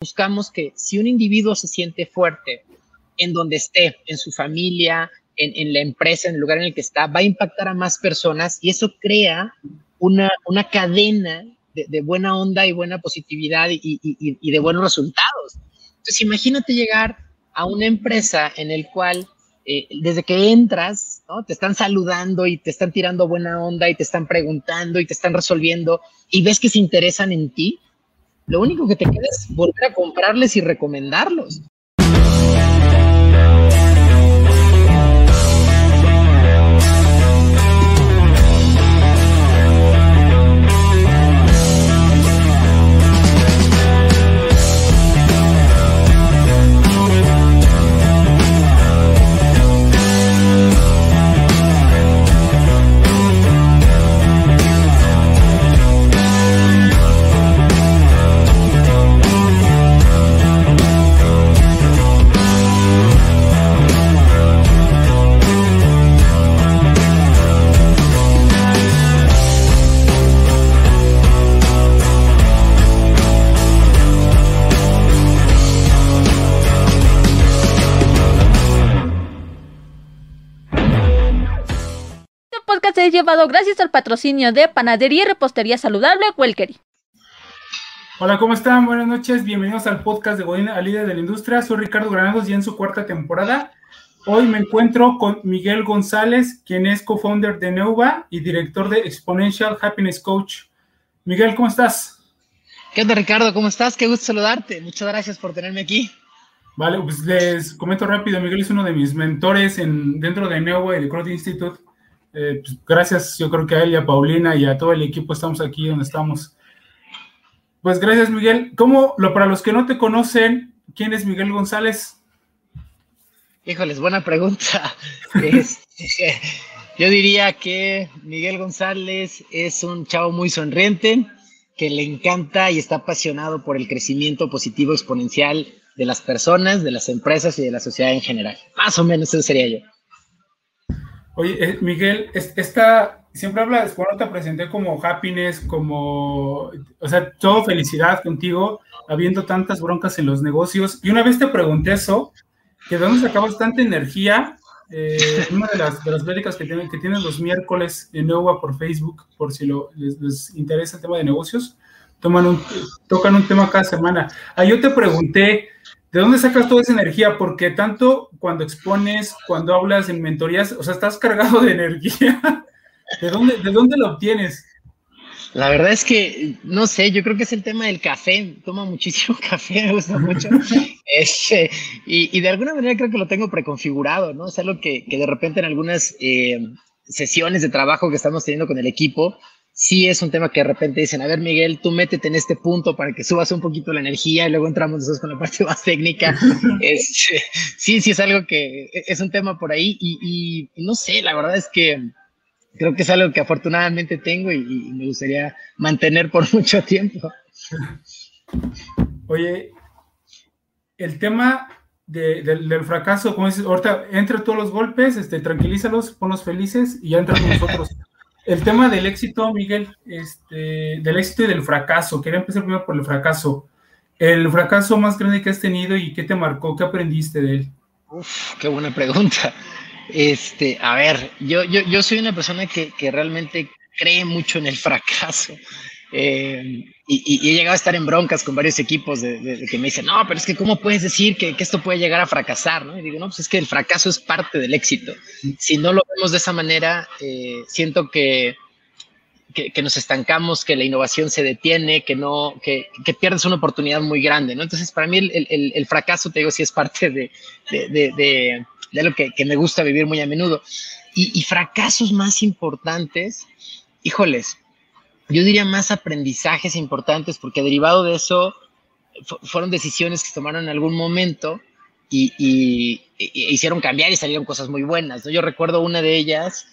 buscamos que si un individuo se siente fuerte en donde esté, en su familia, en, la empresa, en el lugar en el que está, va a impactar a más personas y eso crea una, cadena de, buena onda y buena positividad y, de buenos resultados. Entonces, imagínate llegar a una empresa en el cual eh, desde que entras, ¿no? te están saludando y te están tirando buena onda y te están preguntando y te están resolviendo y ves que se interesan en ti, lo único que te queda es volver a comprarles y recomendarlos. Llevado gracias al patrocinio de Panadería y Repostería Saludable Welkery. Hola, ¿cómo están? Buenas noches, bienvenidos al podcast de Godín al líder de la industria. Soy Ricardo Granados y en su cuarta temporada. Hoy me encuentro con Miguel González, quien es co-founder de Neuva y director de Exponential Happiness Coach. Miguel, ¿cómo estás? ¿Qué onda, Ricardo? ¿Cómo estás? Qué gusto saludarte. Muchas gracias por tenerme aquí. Vale, pues les comento rápido. Miguel es uno de mis mentores en, dentro de Neuva y de Growth Institute eh, pues, gracias, yo creo que a él y a Paulina y a todo el equipo estamos aquí donde estamos. Pues gracias, Miguel. ¿Cómo, lo, para los que no te conocen, quién es Miguel González? Híjoles, buena pregunta. Este, yo diría que Miguel González es un chavo muy sonriente, que le encanta y está apasionado por el crecimiento positivo exponencial de las personas, de las empresas y de la sociedad en general. Más o menos eso sería yo. Oye, eh, Miguel, esta, siempre hablas, bueno, te presenté como happiness, como, o sea, todo felicidad contigo, habiendo tantas broncas en los negocios. Y una vez te pregunté eso, que de dónde sacabas tanta energía, eh, una de las, de las pláticas que tienen, que tienen los miércoles en Nueva por Facebook, por si lo, les, interesa el tema de negocios, toman un, tocan un tema cada semana. Ahí yo te pregunté, ¿De dónde sacas toda esa energía? Porque tanto cuando expones, cuando hablas en mentorías, o sea, estás cargado de energía. ¿De dónde, de dónde lo obtienes? La verdad es que, no sé, yo creo que es el tema del café. Tomo muchísimo café, me gusta mucho. Este, y, de alguna manera creo que lo tengo preconfigurado, ¿no? Es algo que, que de repente en algunas eh, sesiones de trabajo que estamos teniendo con el equipo, sí es un tema que de repente dicen, a ver Miguel, tú métete en este punto para que subas un poquito la energía y luego entramos después con la parte más técnica. sí, sí es algo que es un tema por ahí y, no sé, la verdad es que creo que es algo que afortunadamente tengo y, me gustaría mantener por mucho tiempo. Oye, el tema del, fracaso, como dices, ahorita entra todos los golpes, este, tranquilízalos, ponlos felices y ya entran nosotros. El tema del éxito, Miguel, este, del éxito y del fracaso. Quería empezar primero por el fracaso. El fracaso más grande que has tenido y qué te marcó, qué aprendiste de él. Uf, qué buena pregunta. Este, a ver, yo, yo, yo soy una persona que, que realmente cree mucho en el fracaso. Eh, y, he llegado a estar en broncas con varios equipos de, que me dicen, no, pero es que ¿cómo puedes decir que, esto puede llegar a fracasar? ¿no? Y digo, no, pues es que el fracaso es parte del éxito. Si no lo vemos de esa manera, eh, siento que, que, nos estancamos, que la innovación se detiene, que, no, que, pierdes una oportunidad muy grande. ¿no? Entonces, para mí el, fracaso, te digo, sí es parte de, de lo que, me gusta vivir muy a menudo. Y, y fracasos más importantes, híjoles, yo diría más aprendizajes importantes, porque derivado de eso fueron decisiones que se tomaron en algún momento y, hicieron cambiar y salieron cosas muy buenas. Yo recuerdo una de ellas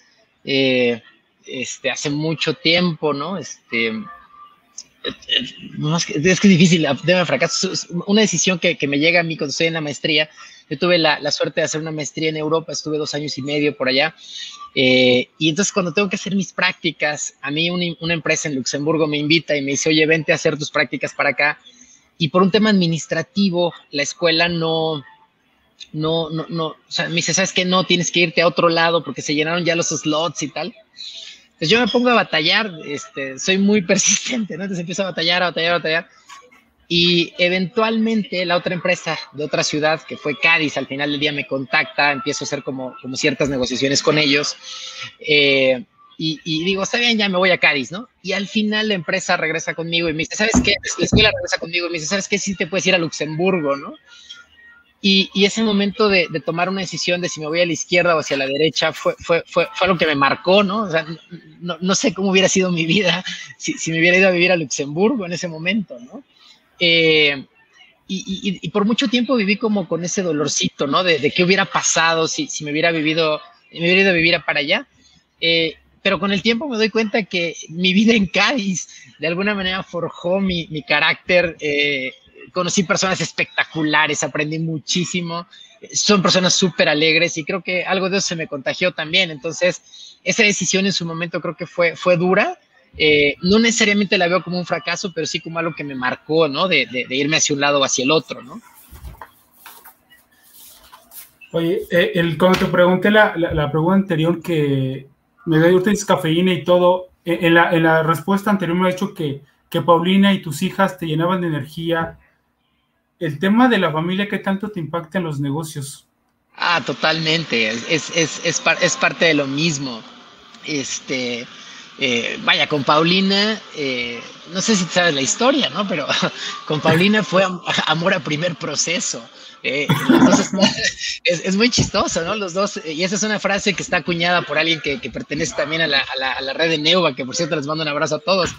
eh, este, hace mucho tiempo, ¿no? Este, es que es difícil, de fracaso. Una decisión que, que, me llega a mí cuando estoy en la maestría. Yo tuve la, la, suerte de hacer una maestría en Europa, estuve dos años y medio por allá. Eh, y entonces cuando tengo que hacer mis prácticas, a mí una, una, empresa en Luxemburgo me invita y me dice, oye, vente a hacer tus prácticas para acá. y por un tema administrativo, la escuela no, no, no, no, o sea, me dice, ¿sabes qué? No, tienes que irte a otro lado porque se llenaron ya los slots y tal. Entonces yo me pongo a batallar, este, soy muy persistente, ¿no? Entonces empiezo a batallar, a batallar, a batallar. Y eventualmente la otra empresa de otra ciudad, que fue Cádiz, al final del día me contacta, empiezo a hacer como, como ciertas negociaciones con ellos. Eh, y, y, digo, está bien, ya me voy a Cádiz, ¿no? Y al final la empresa regresa conmigo y me dice, ¿sabes qué? La escuela regresa conmigo y me dice, ¿sabes qué? Sí te puedes ir a Luxemburgo, ¿no? Y, y, ese momento de, de, tomar una decisión de si me voy a la izquierda o hacia la derecha fue, fue, fue, fue algo que me marcó, ¿no? O sea, no, no, sé cómo hubiera sido mi vida si, si, me hubiera ido a vivir a Luxemburgo en ese momento, ¿no? Eh, y, y, y, por mucho tiempo viví como con ese dolorcito, ¿no? De, de qué hubiera pasado si, si, me hubiera vivido, me hubiera ido a vivir para allá. Eh, pero con el tiempo me doy cuenta que mi vida en Cádiz de alguna manera forjó mi, mi carácter. Eh, conocí personas espectaculares, aprendí muchísimo. Son personas súper alegres y creo que algo de eso se me contagió también. Entonces, esa decisión en su momento creo que fue, fue dura, eh, no necesariamente la veo como un fracaso, pero sí como algo que me marcó, ¿no? De, de, irme hacia un lado o hacia el otro, ¿no? Oye, eh, el, cuando te pregunté la, la, pregunta anterior que me dio ustedes cafeína y todo, en, en, la, en la respuesta anterior me ha dicho que, que Paulina y tus hijas te llenaban de energía. El tema de la familia, ¿qué tanto te impacta en los negocios? Ah, totalmente. Es, es, es, es, par, es parte de lo mismo. Este, eh, vaya, con Paulina, eh, no sé si sabes la historia, ¿no? Pero con Paulina fue am amor a primer proceso. Eh, es, es, muy chistoso, ¿no? Los dos, y esa es una frase que está acuñada por alguien que, pertenece también a la, a, la, red de Neuva, que por cierto les mando un abrazo a todos.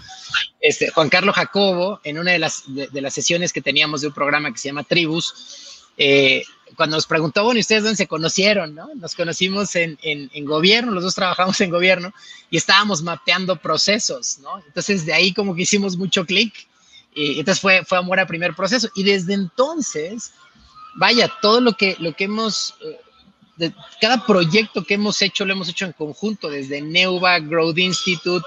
Este, Juan Carlos Jacobo, en una de las, de las sesiones que teníamos de un programa que se llama Tribus, eh, cuando nos preguntó, bueno, ¿y ustedes dónde se conocieron? ¿no? Nos conocimos en, en, en, gobierno, los dos trabajamos en gobierno y estábamos mapeando procesos, ¿no? Entonces de ahí como que hicimos mucho clic y entonces fue, fue amor a primer proceso y desde entonces, vaya, todo lo que, lo que hemos, eh, cada proyecto que hemos hecho lo hemos hecho en conjunto, desde Neuva, Growth Institute,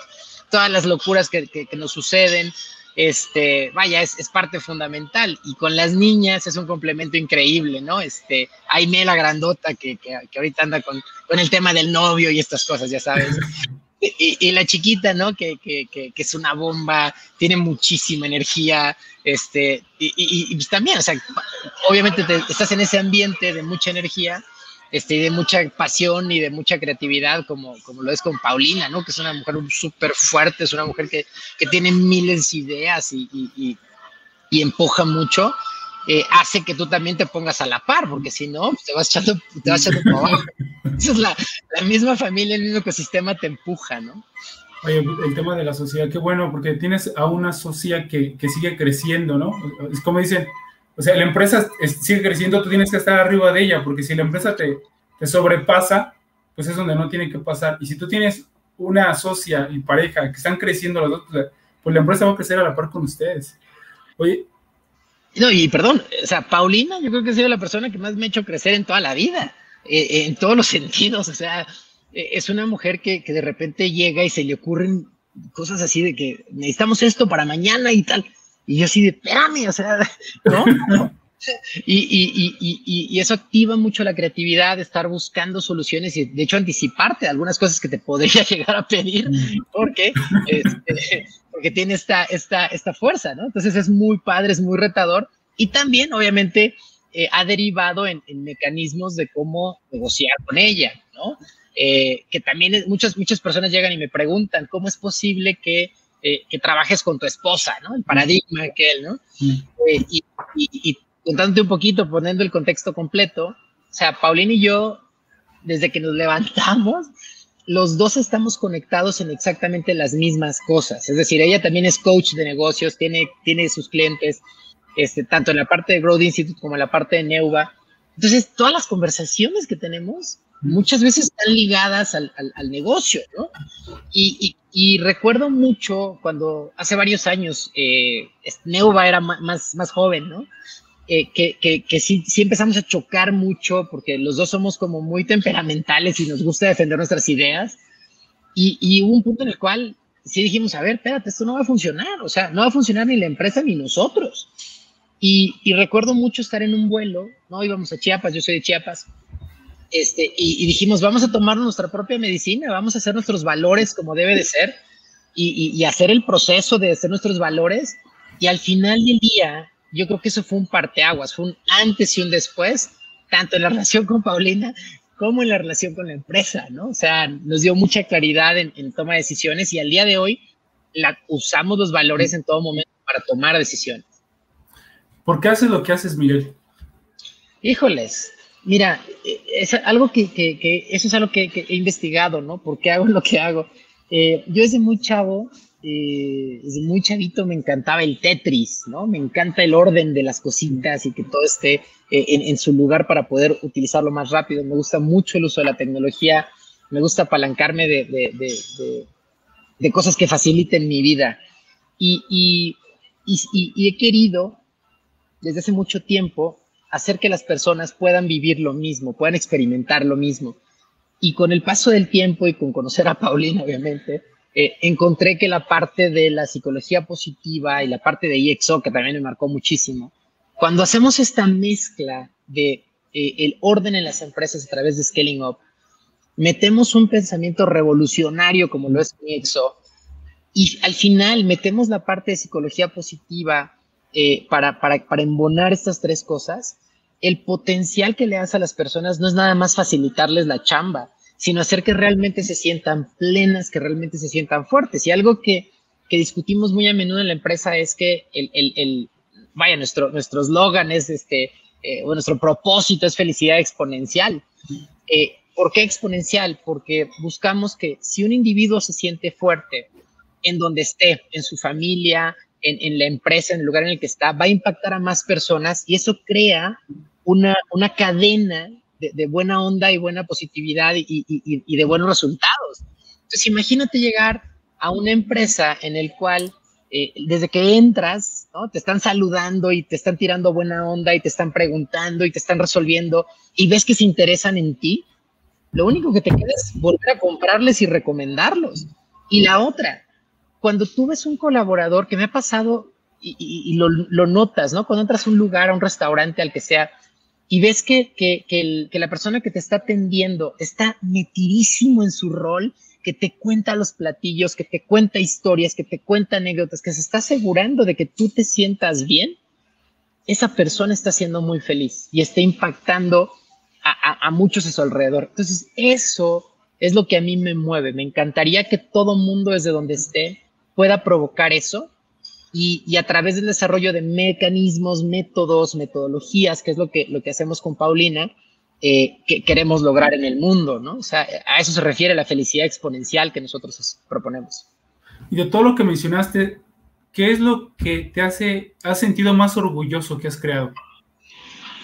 todas las locuras que, que, que nos suceden, este, vaya, es, es, parte fundamental. Y con las niñas es un complemento increíble, ¿no? Este, Aime la grandota que, que, que ahorita anda con, con, el tema del novio y estas cosas, ya sabes. Y, y, la chiquita, ¿no? Que, que, que, es una bomba, tiene muchísima energía, este, y, y, y también, o sea, obviamente te, estás en ese ambiente de mucha energía, este, y de mucha pasión y de mucha creatividad, como, como lo es con Paulina, ¿no? Que es una mujer súper fuerte, es una mujer que, que tiene miles de ideas y empuja mucho, eh, hace que tú también te pongas a la par, porque si no, pues te vas echando, te vas echando para abajo. Esa es la, la misma familia, el mismo ecosistema te empuja, ¿no? Oye, el tema de la sociedad, qué bueno, porque tienes a una sociedad que, que sigue creciendo, ¿no? Es como dicen, o sea, la empresa sigue creciendo, tú tienes que estar arriba de ella, porque si la empresa te, te sobrepasa, pues es donde no tiene que pasar. Y si tú tienes una socia y pareja que están creciendo los dos, pues, pues la empresa va a crecer a la par con ustedes. Oye. No, y perdón, o sea, Paulina, yo creo que ha sido la persona que más me ha hecho crecer en toda la vida, eh, en todos los sentidos. O sea, eh, es una mujer que, que de repente llega y se le ocurren cosas así de que necesitamos esto para mañana y tal y yo así de, espérame, o sea, ¿no? Y, y, y, y, eso activa mucho la creatividad, estar buscando soluciones y de hecho anticiparte de algunas cosas que te podría llegar a pedir, porque, este, porque tiene esta, esta, esta fuerza, ¿no? Entonces es muy padre, es muy retador y también obviamente eh, ha derivado en, en, mecanismos de cómo negociar con ella, ¿no? Eh, que también es, muchas, muchas personas llegan y me preguntan, ¿cómo es posible que eh, que trabajes con tu esposa, ¿no? El paradigma aquel, ¿no? Mm. Eh, y, y, y, contándote un poquito, poniendo el contexto completo, o sea, Paulina y yo, desde que nos levantamos, los dos estamos conectados en exactamente las mismas cosas. Es decir, ella también es coach de negocios, tiene, tiene sus clientes, este, tanto en la parte de Growth Institute como en la parte de Neuva. Entonces, todas las conversaciones que tenemos muchas veces están ligadas al, al, negocio, ¿no? Y, recuerdo mucho cuando hace varios años eh, Neuva era más, más joven, ¿no? Eh, que, que, que sí, sí, empezamos a chocar mucho porque los dos somos como muy temperamentales y nos gusta defender nuestras ideas. Y, y hubo un punto en el cual sí dijimos, a ver, espérate, esto no va a funcionar, o sea, no va a funcionar ni la empresa ni nosotros. Y, recuerdo mucho estar en un vuelo, ¿no? Íbamos a Chiapas, yo soy de Chiapas, este, y, dijimos, vamos a tomar nuestra propia medicina, vamos a hacer nuestros valores como debe de ser y, y hacer el proceso de hacer nuestros valores. Y al final del día, yo creo que eso fue un parteaguas, fue un antes y un después, tanto en la relación con Paulina como en la relación con la empresa, ¿no? O sea, nos dio mucha claridad en, en toma de decisiones y al día de hoy la, usamos los valores en todo momento para tomar decisiones. ¿Por qué haces lo que haces, Miguel? Híjoles, mira, es algo que, que, eso es algo que, he investigado, ¿no? ¿Por qué hago lo que hago? Eh, yo desde muy chavo, eh, desde muy chavito me encantaba el Tetris, ¿no? Me encanta el orden de las cositas y que todo esté eh, en, en, su lugar para poder utilizarlo más rápido. Me gusta mucho el uso de la tecnología, me gusta apalancarme de, de, de, de cosas que faciliten mi vida. Y, y, y, y he querido desde hace mucho tiempo hacer que las personas puedan vivir lo mismo, puedan experimentar lo mismo. Y con el paso del tiempo y con conocer a Paulina, obviamente, eh, encontré que la parte de la psicología positiva y la parte de EXO, que también me marcó muchísimo, cuando hacemos esta mezcla de eh, el orden en las empresas a través de Scaling Up, metemos un pensamiento revolucionario como lo es EXO, y al final metemos la parte de psicología positiva, eh, para, para, para embonar estas tres cosas, el potencial que le das a las personas no es nada más facilitarles la chamba, sino hacer que realmente se sientan plenas, que realmente se sientan fuertes. Y algo que, que discutimos muy a menudo en la empresa es que el, el, el vaya, nuestro, nuestro eslogan es este, eh, nuestro propósito es felicidad exponencial. Eh, ¿Por qué exponencial? Porque buscamos que si un individuo se siente fuerte en donde esté, en su familia, en, la empresa, en el lugar en el que está, va a impactar a más personas y eso crea una, una cadena de, buena onda y buena positividad y, de buenos resultados. Entonces, imagínate llegar a una empresa en el cual eh, desde que entras, ¿no? te están saludando y te están tirando buena onda y te están preguntando y te están resolviendo y ves que se interesan en ti, lo único que te queda es volver a comprarles y recomendarlos. Y la otra, cuando tú ves un colaborador que me ha pasado y, lo, notas, ¿no? Cuando entras a un lugar, a un restaurante, al que sea, y ves que, que, la persona que te está atendiendo está metidísimo en su rol, que te cuenta los platillos, que te cuenta historias, que te cuenta anécdotas, que se está asegurando de que tú te sientas bien, esa persona está siendo muy feliz y está impactando a, a muchos a su alrededor. Entonces, eso es lo que a mí me mueve. Me encantaría que todo mundo desde donde esté pueda provocar eso y, a través del desarrollo de mecanismos, métodos, metodologías, que es lo que, lo que hacemos con Paulina, eh, que queremos lograr en el mundo, ¿no? O sea, a eso se refiere la felicidad exponencial que nosotros proponemos. Y de todo lo que mencionaste, ¿qué es lo que te hace, has sentido más orgulloso que has creado?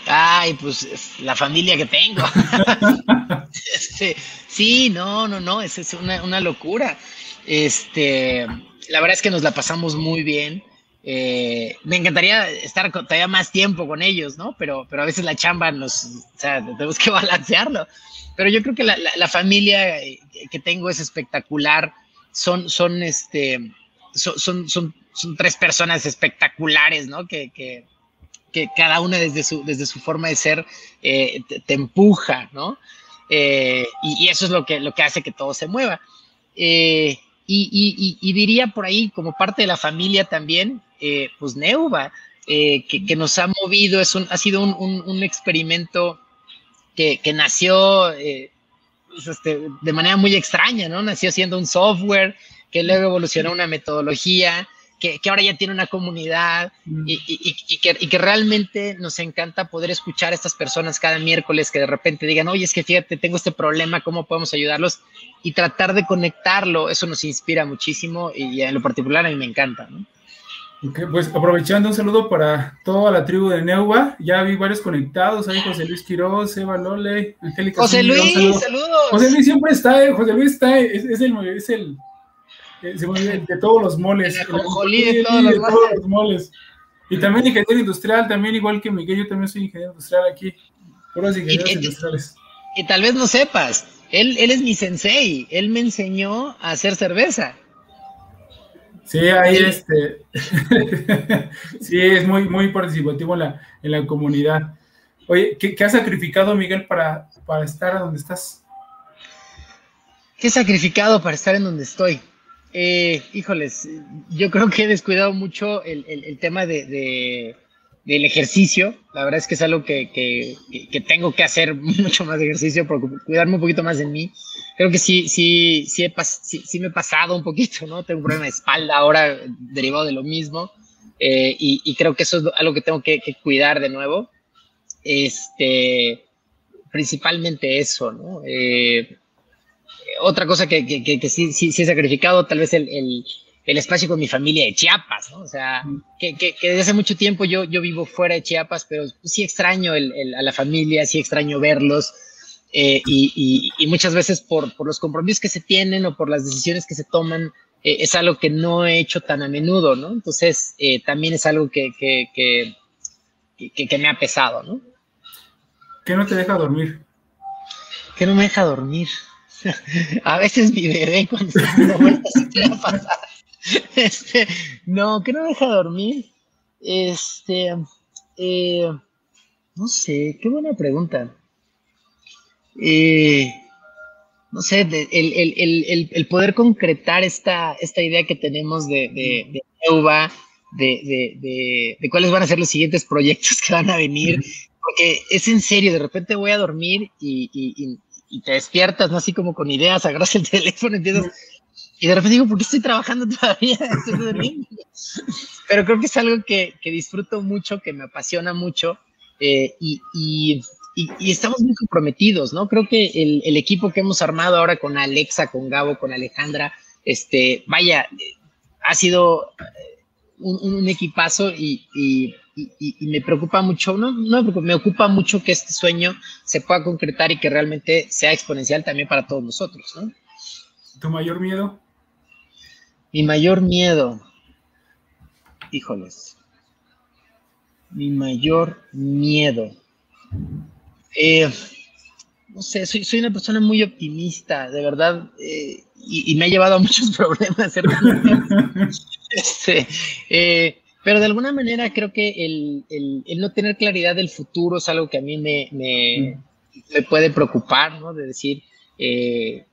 Ay, pues la familia que tengo. Este, sí, no, no, no, es, es una, una locura. Este, la verdad es que nos la pasamos muy bien. Eh, me encantaría estar todavía más tiempo con ellos, ¿no? Pero, pero a veces la chamba nos, o sea, tenemos que balancearlo. Pero yo creo que la, familia eh, que tengo es espectacular. Son, son, este, son, son, son, tres personas espectaculares, ¿no? Que, que, que, cada una desde su, desde su forma de ser eh, te, empuja, ¿no? y, y, eso es lo que, lo que hace que todo se mueva. Eh, y, diría por ahí, como parte de la familia también, eh, pues Neuva, eh, que, nos ha movido, es ha sido un, experimento que, nació eh, pues, este, de manera muy extraña, ¿no? Nació siendo un software que luego evolucionó una metodología que, ahora ya tiene una comunidad mm. y, que, realmente nos encanta poder escuchar a estas personas cada miércoles que de repente digan, oye, es que fíjate, tengo este problema, ¿cómo podemos ayudarlos? Y tratar de conectarlo, eso nos inspira muchísimo y en lo particular a mí me encanta. pues aprovechando un saludo para toda la tribu de Neuva, ya vi varios conectados, ahí José Luis Quiroz, Eva Lole, Angélica. José Luis, saludos. José Luis siempre está, eh, José Luis está, es, es el de, todos los moles. De, todos, los, moles. Y también ingeniero industrial, también igual que Miguel, yo también soy ingeniero industrial aquí. Puros ingenieros industriales. Y tal vez no sepas, él, él es mi sensei, él me enseñó a hacer cerveza. Sí, ahí este, sí, es muy, muy participativo en la, en la comunidad. Oye, ¿qué, ¿qué, has sacrificado, Miguel, para, para estar donde estás? ¿Qué he sacrificado para estar en donde estoy? Eh, híjoles, yo creo que he descuidado mucho el, el, el tema de, de, del ejercicio. La verdad es que es algo que, que, que, tengo que hacer mucho más ejercicio, por cuidarme un poquito más de mí. Creo que sí, sí, sí, he sí, sí, me he pasado un poquito, ¿no? Tengo un problema de espalda ahora derivado de lo mismo. Eh, y, y, creo que eso es algo que tengo que, cuidar de nuevo. Este, principalmente eso, ¿no? Eh, otra cosa que, que, que, sí, sí, sí, he sacrificado, tal vez el, el, el, espacio con mi familia de Chiapas, ¿no? O sea, que, desde hace mucho tiempo yo, yo vivo fuera de Chiapas, pero sí extraño el, a la familia, sí extraño verlos. Eh, y, y, y, muchas veces por, por, los compromisos que se tienen o por las decisiones que se toman, eh, es algo que no he hecho tan a menudo, ¿no? Entonces, eh, también es algo que, que, que, que, me ha pesado, ¿no? ¿Qué no te deja dormir? ¿Qué no me deja dormir? a veces mi bebé cuando está dando vueltas se pasar. Este, no, que no deja dormir. Este, eh, no sé, qué buena pregunta. Eh, no sé, el, el, el, el, poder concretar esta, esta idea que tenemos de, de, de Euba, de, de, cuáles van a ser los siguientes proyectos que van a venir, porque es en serio, de repente voy a dormir y te despiertas, ¿no? Así como con ideas, agarras el teléfono, empiezas... Y de repente digo, ¿por qué estoy trabajando todavía? Pero creo que es algo que, que, disfruto mucho, que me apasiona mucho eh, y, y, y, estamos muy comprometidos, ¿no? Creo que el, el, equipo que hemos armado ahora con Alexa, con Gabo, con Alejandra, este, vaya, ha sido un equipazo y, y, me preocupa mucho, no, no me, me ocupa mucho que este sueño se pueda concretar y que realmente sea exponencial también para todos nosotros, ¿no? ¿Tu mayor miedo? Mi mayor miedo, híjoles, mi mayor miedo. Eh, no sé, soy, soy, una persona muy optimista, de verdad, eh, y, y, me ha llevado a muchos problemas. este, eh, pero de alguna manera creo que el, el, el, no tener claridad del futuro es algo que a mí me, me, mm. me puede preocupar, ¿no? De decir eh,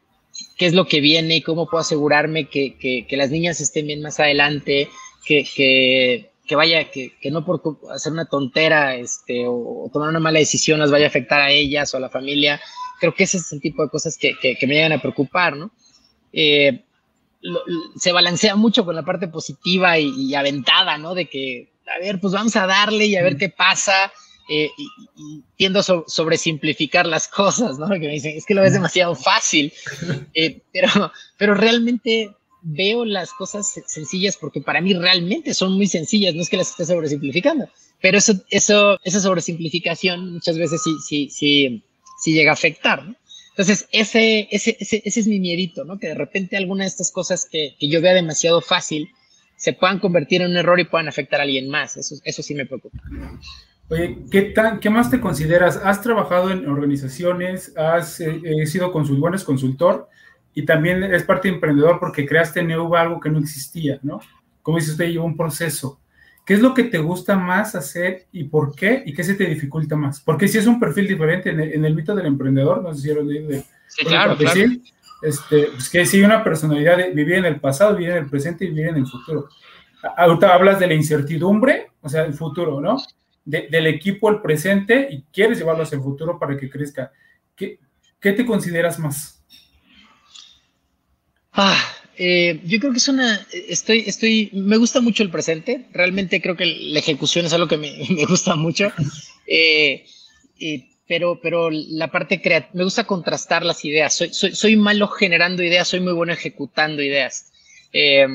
qué es lo que viene y cómo puedo asegurarme que, que, que las niñas estén bien más adelante, que, que, que vaya, que, no por hacer una tontera este, o, o, tomar una mala decisión las vaya a afectar a ellas o a la familia. Creo que ese es el tipo de cosas que, que me llegan a preocupar, ¿no? Eh, lo, se balancea mucho con la parte positiva y, y, aventada, ¿no? De que, a ver, pues vamos a darle y a ver qué pasa. Eh, y, y, tiendo a so, sobresimplificar las cosas, ¿no? Que me dicen, es que lo ves demasiado fácil. Eh, pero, pero realmente veo las cosas sencillas porque para mí realmente son muy sencillas, no es que las esté sobresimplificando. Pero eso, eso, esa sobresimplificación muchas veces sí, sí, sí, sí llega a afectar, ¿no? Entonces, ese, ese, ese, ese, es mi miedito, ¿no? Que de repente alguna de estas cosas que, que, yo vea demasiado fácil se puedan convertir en un error y puedan afectar a alguien más. Eso, eso sí me preocupa. Oye, ¿qué, tan, ¿qué más te consideras? ¿Has trabajado en organizaciones? ¿Has eh, eh sido consul, bueno, es consultor? Y también eres parte emprendedor porque creaste en algo que no existía, ¿no? Como dice usted, lleva un proceso. ¿Qué es lo que te gusta más hacer y por qué? ¿Y qué se te dificulta más? Porque si es un perfil diferente en el, en el mito del emprendedor, no sé si lo de, sí, claro, claro. Decir, este, pues que si una personalidad de vivir en el pasado, vivir en el presente y vivir en el futuro. Ahorita hablas de la incertidumbre, o sea, el futuro, ¿no? De, del equipo al presente y quieres llevarlo hacia el futuro para que crezca. ¿Qué, qué te consideras más? Ah, eh, yo creo que es una, estoy, estoy, me gusta mucho el presente, realmente creo que la ejecución es algo que me, me gusta mucho, eh, eh, pero, pero la parte creativa, me gusta contrastar las ideas, soy, soy, soy, malo generando ideas, soy muy bueno ejecutando ideas, eh,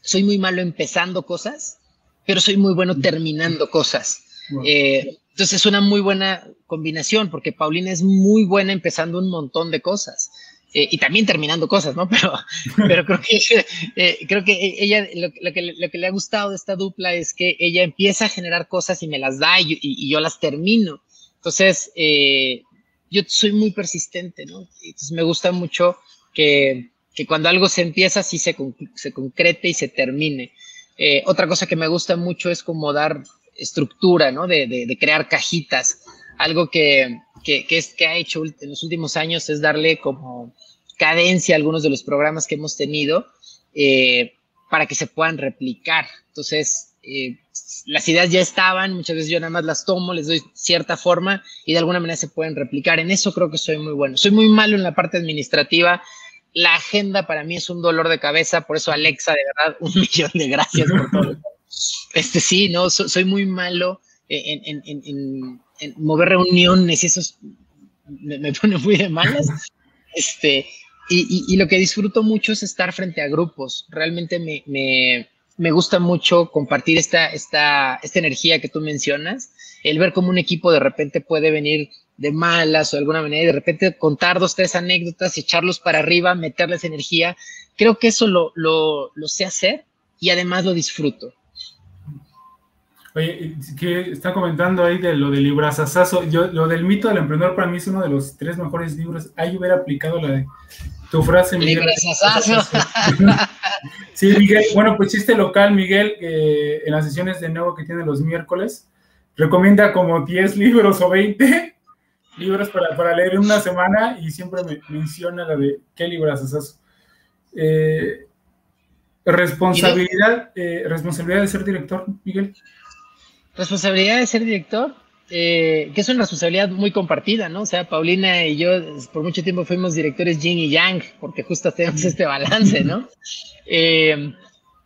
soy muy malo empezando cosas, pero soy muy bueno terminando cosas. Wow. entonces es una muy buena combinación porque Paulina es muy buena empezando un montón de cosas eh, y también terminando cosas, ¿no? Pero, pero creo que, eh, creo que ella, lo, lo, que, lo que le ha gustado de esta dupla es que ella empieza a generar cosas y me las da y, y, y yo las termino. Entonces, eh, yo soy muy persistente, ¿no? Entonces me gusta mucho que, que cuando algo se empieza, sí se, se concrete y se termine. Eh, otra cosa que me gusta mucho es como dar estructura, ¿no? De, de, crear cajitas. Algo que, que, que, es, que ha hecho en los últimos años es darle como cadencia a algunos de los programas que hemos tenido eh, para que se puedan replicar. Entonces, eh, las ideas ya estaban, muchas veces yo nada más las tomo, les doy cierta forma y de alguna manera se pueden replicar. En eso creo que soy muy bueno. Soy muy malo en la parte administrativa. La agenda para mí es un dolor de cabeza, por eso Alexa, de verdad, un millón de gracias por todo. Este sí, no, soy muy malo en, mover reuniones y eso me, pone muy de malas. Este, y, lo que disfruto mucho es estar frente a grupos. Realmente me, me gusta mucho compartir esta, esta, esta energía que tú mencionas, el ver cómo un equipo de repente puede venir de malas o de alguna manera y de repente contar dos, tres anécdotas, echarlos para arriba, meterles energía. Creo que eso lo, lo, lo sé hacer y además lo disfruto. Oye, que está comentando ahí de lo del librazazazo. Yo, lo del mito del emprendedor para mí es uno de los tres mejores libros. Ahí hubiera aplicado la de tu frase, Miguel. sí, Miguel. Bueno, pues chiste local, Miguel, en las sesiones de nuevo que tiene los miércoles, recomienda como 10 libros o 20 libros para, para leer en una semana y siempre me menciona la de qué librazazazo. Eh, responsabilidad, eh, responsabilidad de ser director, Miguel. Responsabilidad de ser director, eh, que es una responsabilidad muy compartida, ¿no? O sea, Paulina y yo por mucho tiempo fuimos directores yin y yang, porque justo tenemos este balance, ¿no? Eh,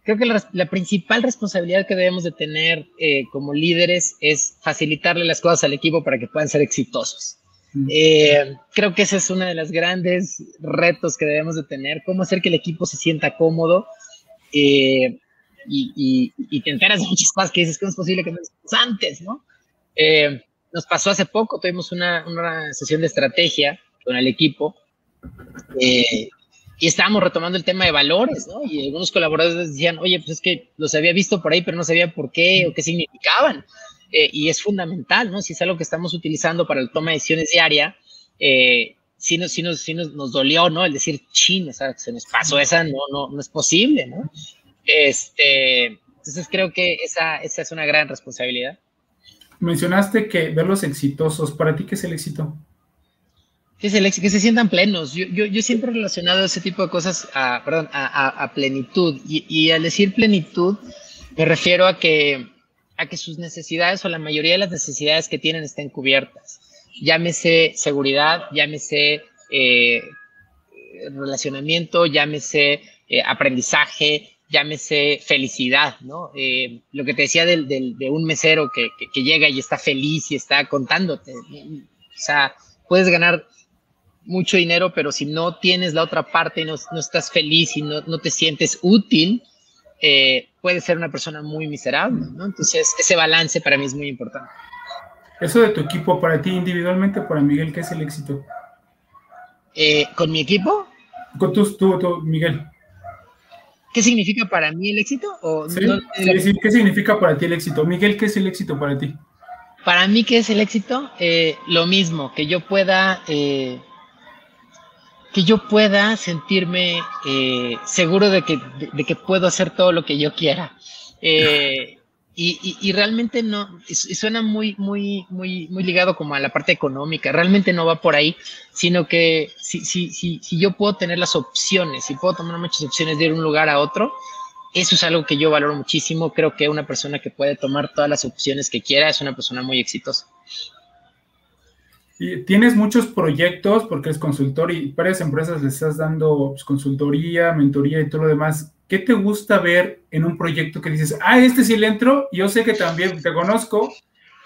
creo que la, principal responsabilidad que debemos de tener eh, como líderes es facilitarle las cosas al equipo para que puedan ser exitosos. creo que ese es uno de los grandes retos que debemos de tener, cómo hacer que el equipo se sienta cómodo y, y, te enteras de muchas cosas que dices, ¿cómo es posible que no antes, no? Eh, nos pasó hace poco, tuvimos una, una, sesión de estrategia con el equipo eh, y estábamos retomando el tema de valores, ¿no? Y algunos colaboradores decían, oye, pues es que los había visto por ahí, pero no sabía por qué o qué significaban. Eh, y es fundamental, ¿no? Si es algo que estamos utilizando para el toma de decisiones diaria, eh, sí, nos, sí, nos, sí nos, nos, dolió, ¿no? El decir, chin, o sea, se nos pasó esa, no, no, no es posible, ¿no? Este, entonces creo que esa, esa es una gran responsabilidad. Mencionaste que verlos exitosos, ¿para ti qué es el éxito? ¿Qué es el éxito? Que se sientan plenos. Yo, yo, yo siempre he relacionado ese tipo de cosas a, perdón, a, a, plenitud. Y, y, al decir plenitud, me refiero a que, a que sus necesidades o la mayoría de las necesidades que tienen estén cubiertas. Llámese seguridad, llámese eh, relacionamiento, llámese eh, aprendizaje, llámese felicidad, ¿no? Eh, lo que te decía del, de un mesero que, que, llega y está feliz y está contándote. O sea, puedes ganar mucho dinero, pero si no tienes la otra parte y no, no estás feliz y no, no te sientes útil, eh, puedes ser una persona muy miserable, ¿no? Entonces, ese balance para mí es muy importante. Eso de tu equipo, para ti individualmente, para Miguel, ¿qué es el éxito? Eh, ¿Con mi equipo? Con tú, tú, tú Miguel. ¿Qué significa para mí el éxito? ¿O sí, ¿Qué significa para ti el éxito? Miguel, ¿qué es el éxito para ti? Para mí, ¿qué es el éxito? Eh, lo mismo, que yo pueda, eh, que yo pueda sentirme eh, seguro de que, de, que, puedo hacer todo lo que yo quiera. Y, realmente no, suena muy, muy, muy, muy ligado como a la parte económica, realmente no va por ahí, sino que si, si, si, yo puedo tener las opciones, si puedo tomar muchas opciones de ir de un lugar a otro, eso es algo que yo valoro muchísimo, creo que una persona que puede tomar todas las opciones que quiera es una persona muy exitosa. Y tienes muchos proyectos porque es consultor y varias empresas le estás dando pues, consultoría, mentoría y todo lo demás. ¿Qué te gusta ver en un proyecto que dices, ah, este sí le entro? Yo sé que también te conozco,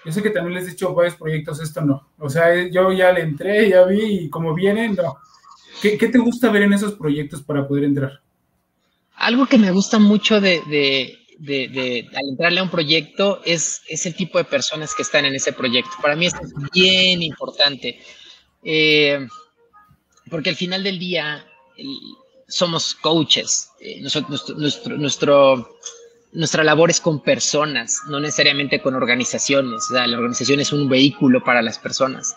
yo sé que también les he dicho varios proyectos, esto no. O sea, yo ya le entré, ya vi y como vienen, no. ¿Qué, te gusta ver en esos proyectos para poder entrar? Algo que me gusta mucho de, de, de, al entrarle a un proyecto es, es, el tipo de personas que están en ese proyecto. Para mí esto es bien importante. Eh, porque al final del día, somos coaches. Eh, nuestro, nuestro, nuestra labor es con personas, no necesariamente con organizaciones. la organización es un vehículo para las personas.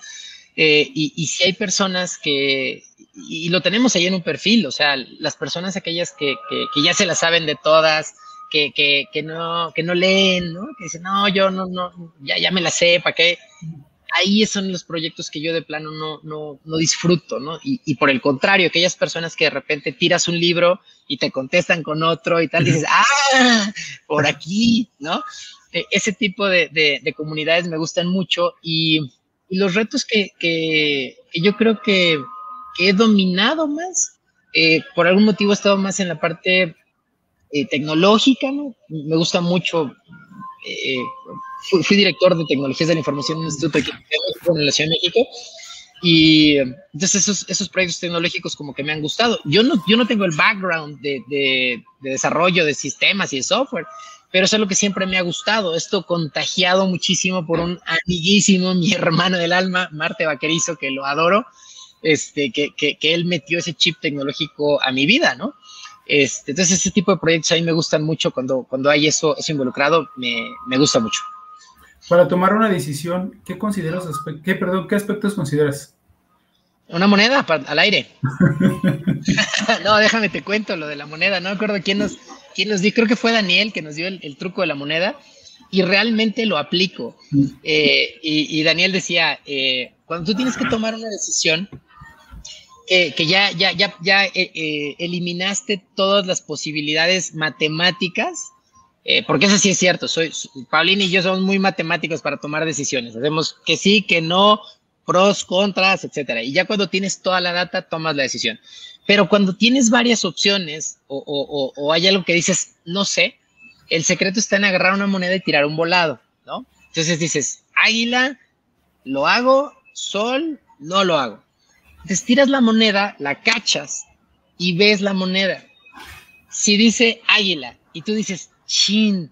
Eh, y, si hay personas que, y lo tenemos ahí en un perfil, o sea, las personas aquellas que, que, ya se las saben de todas, que, que, que, no, que no leen, ¿no? Que dicen, no, yo no, no, ya, ya me la sé, ¿para qué? Ahí son los proyectos que yo de plano no, no, no disfruto, ¿no? Y, y, por el contrario, aquellas personas que de repente tiras un libro y te contestan con otro y tal, dices, ah, por aquí, ¿no? E, ese tipo de, de, de comunidades me gustan mucho y, y los retos que, que, yo creo que, he dominado más, eh, por algún motivo he estado más en la parte eh, tecnológica, ¿no? Me gusta mucho, eh, fui, director de tecnologías de la información en un instituto aquí en la Ciudad de México, y entonces esos, esos proyectos tecnológicos como que me han gustado. Yo no, yo no tengo el background de, de, de desarrollo de sistemas y de software, pero es algo que siempre me ha gustado. Esto contagiado muchísimo por un amiguísimo, mi hermano del alma, Marte Vaquerizo, que lo adoro, este, que, que, que él metió ese chip tecnológico a mi vida, ¿no? Este, entonces, ese tipo de proyectos a mí me gustan mucho cuando, cuando hay eso, eso involucrado, me, me gusta mucho. Para tomar una decisión, ¿qué consideras, qué, perdón, qué aspectos consideras? Una moneda al aire. no, déjame te cuento lo de la moneda. No me acuerdo quién nos, quién nos dio, creo que fue Daniel que nos dio el, truco de la moneda y realmente lo aplico. Mm. Eh, y, Daniel decía, eh, cuando tú tienes que tomar una decisión, que, ya, ya, ya, ya eh, eliminaste todas las posibilidades matemáticas, porque eso sí es cierto, soy, Paulina y yo somos muy matemáticos para tomar decisiones, hacemos que sí, que no, pros, contras, etcétera. Y ya cuando tienes toda la data, tomas la decisión. Pero cuando tienes varias opciones o, o, o, hay algo que dices, no sé, el secreto está en agarrar una moneda y tirar un volado, ¿no? Entonces dices, águila, lo hago, sol, no lo hago. Entonces tiras la moneda, la cachas y ves la moneda. Si dice águila y tú dices, chin,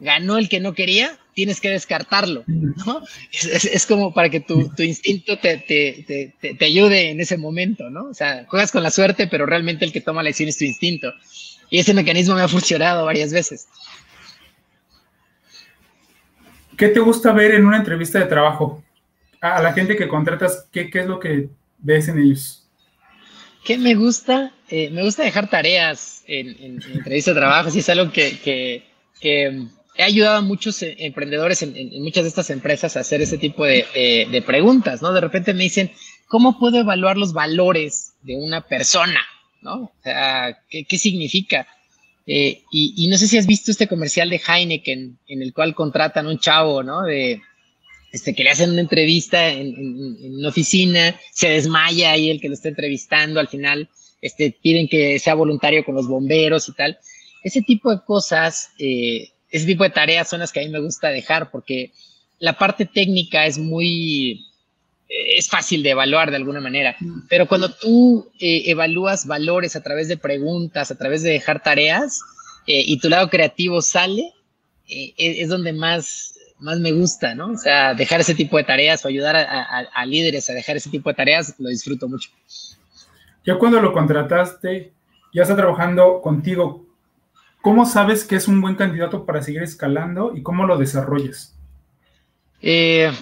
ganó el que no quería, tienes que descartarlo, ¿no? Es, como para que tu, instinto te, te, ayude en ese momento, ¿no? O sea, juegas con la suerte, pero realmente el que toma la decisión es tu instinto. Y ese mecanismo me ha funcionado varias veces. ¿Qué te gusta ver en una entrevista de trabajo? A la gente que contratas, ¿qué, es lo que ves en ellos? ¿Qué me gusta? Eh, me gusta dejar tareas en, en, entrevistas de trabajo, si es algo que he ayudado a muchos eh, emprendedores en, muchas de estas empresas a hacer ese tipo de, preguntas, ¿no? De repente me dicen, ¿cómo puedo evaluar los valores de una persona? ¿No? O sea, ¿qué, significa? Eh, y, no sé si has visto este comercial de Heineken en el cual contratan a un chavo, ¿no? De, este, que le hacen una entrevista en, una oficina, se desmaya ahí el que lo está entrevistando, al final este, piden que sea voluntario con los bomberos y tal. Ese tipo de cosas eh, ese tipo de tareas son las que a mí me gusta dejar porque la parte técnica es muy, eh, es fácil de evaluar de alguna manera, mm. pero cuando tú eh, evalúas valores a través de preguntas, a través de dejar tareas eh, y tu lado creativo sale, es donde más, más me gusta, ¿no? O sea, dejar ese tipo de tareas o ayudar a, líderes a dejar ese tipo de tareas, lo disfruto mucho. Ya cuando lo contrataste, ya está trabajando contigo, ¿Cómo sabes que es un buen candidato para seguir escalando y cómo lo desarrollas? Eh,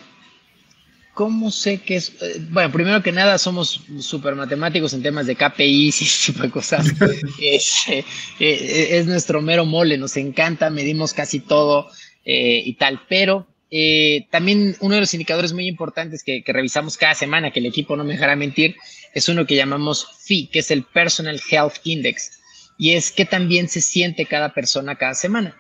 ¿Cómo sé que es? Eh, bueno, primero que nada, somos súper matemáticos en temas de KPIs y ese tipo de cosas. Eh, es, nuestro mero mole, nos encanta, medimos casi todo y tal, pero también uno de los indicadores muy importantes que, que, revisamos cada semana, que el equipo no me dejará mentir, es uno que llamamos FI, que es el Personal Health Index y es que también se siente cada persona cada semana.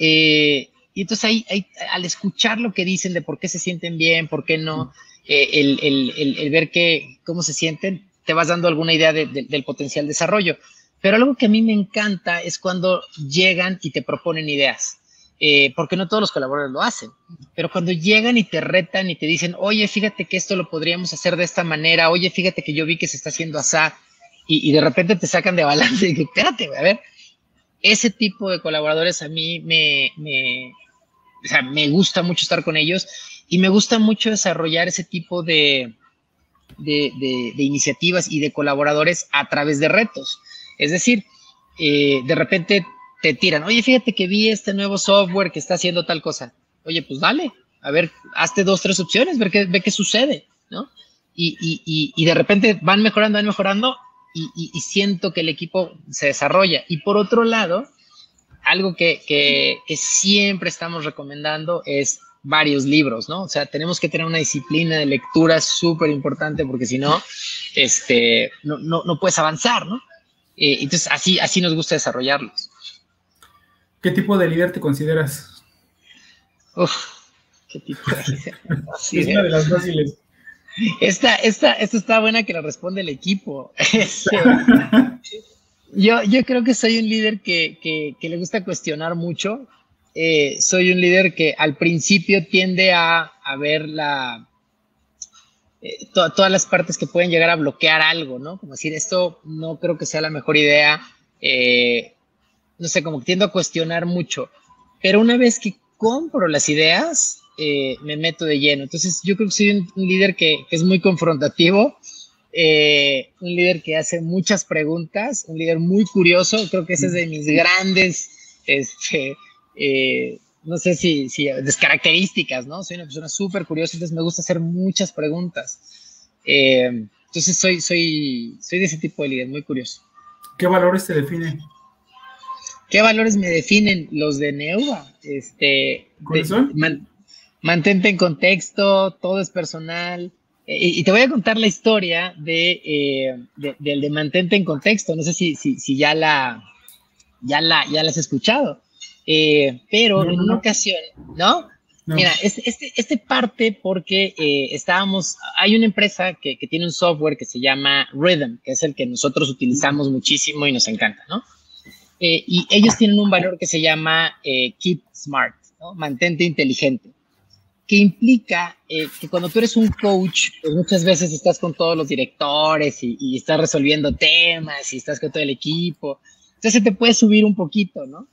Eh, y entonces ahí, al escuchar lo que dicen de por qué se sienten bien, por qué no, eh, el, ver que, cómo se sienten, te vas dando alguna idea del potencial desarrollo. Pero algo que a mí me encanta es cuando llegan y te proponen ideas. Eh, porque no todos los colaboradores lo hacen, pero cuando llegan y te retan y te dicen, oye, fíjate que esto lo podríamos hacer de esta manera, oye, fíjate que yo vi que se está haciendo así, y, de repente te sacan de balance y que, espérate, a ver, ese tipo de colaboradores a mí me, me, o sea, me gusta mucho estar con ellos y me gusta mucho desarrollar ese tipo de, de, de, iniciativas y de colaboradores a través de retos. Es decir, eh, de repente te tiran, oye, fíjate que vi este nuevo software que está haciendo tal cosa. Oye, pues dale, a ver, hazte dos, tres opciones, ver qué, ve qué sucede, ¿no? y, de repente van mejorando, van mejorando y, siento que el equipo se desarrolla. Y por otro lado, algo que, que, siempre estamos recomendando es varios libros, ¿no? O sea, tenemos que tener una disciplina de lectura súper importante porque si no, este, no, no, no puedes avanzar, ¿no? Eh, entonces, así, así nos gusta desarrollarlos. ¿Qué tipo de líder te consideras? Uf, ¿qué tipo de líder? es una de las fáciles. Esta, esta, esta está buena que la responde el equipo. Este, yo, yo creo que soy un líder que, que, le gusta cuestionar mucho. Eh, soy un líder que al principio tiende a, a ver la, eh, todas las partes que pueden llegar a bloquear algo, ¿no? Como decir, esto no creo que sea la mejor idea. Eh, no sé, como que tiendo a cuestionar mucho. Pero una vez que compro las ideas, eh, me meto de lleno. Entonces, yo creo que soy un, líder que, es muy confrontativo, un líder que hace muchas preguntas, un líder muy curioso. Creo que ese es de mis grandes este, no sé si, si características, ¿no? Soy una persona súper curiosa, entonces me gusta hacer muchas preguntas. Eh, entonces soy, soy, soy de ese tipo de líder, muy curioso. ¿Qué valores te definen? ¿Qué valores me definen? Los de Neuva. Este, ¿Cuáles son? mantente en contexto, todo es personal. Eh, y, te voy a contar la historia de, eh, del de mantente en contexto. No sé si, si, si ya, la, ya, la, ya la has escuchado. Eh, pero en una ocasión, ¿no? Mira, este, este, este, parte porque eh, estábamos, hay una empresa que, que, tiene un software que se llama Rhythm, que es el que nosotros utilizamos muchísimo y nos encanta, ¿no? Eh, y ellos tienen un valor que se llama Keep Smart, ¿no? Mantente inteligente, que implica que cuando tú eres un coach, pues muchas veces estás con todos los directores y, y estás resolviendo temas y estás con todo el equipo, entonces te puede subir un poquito, ¿no?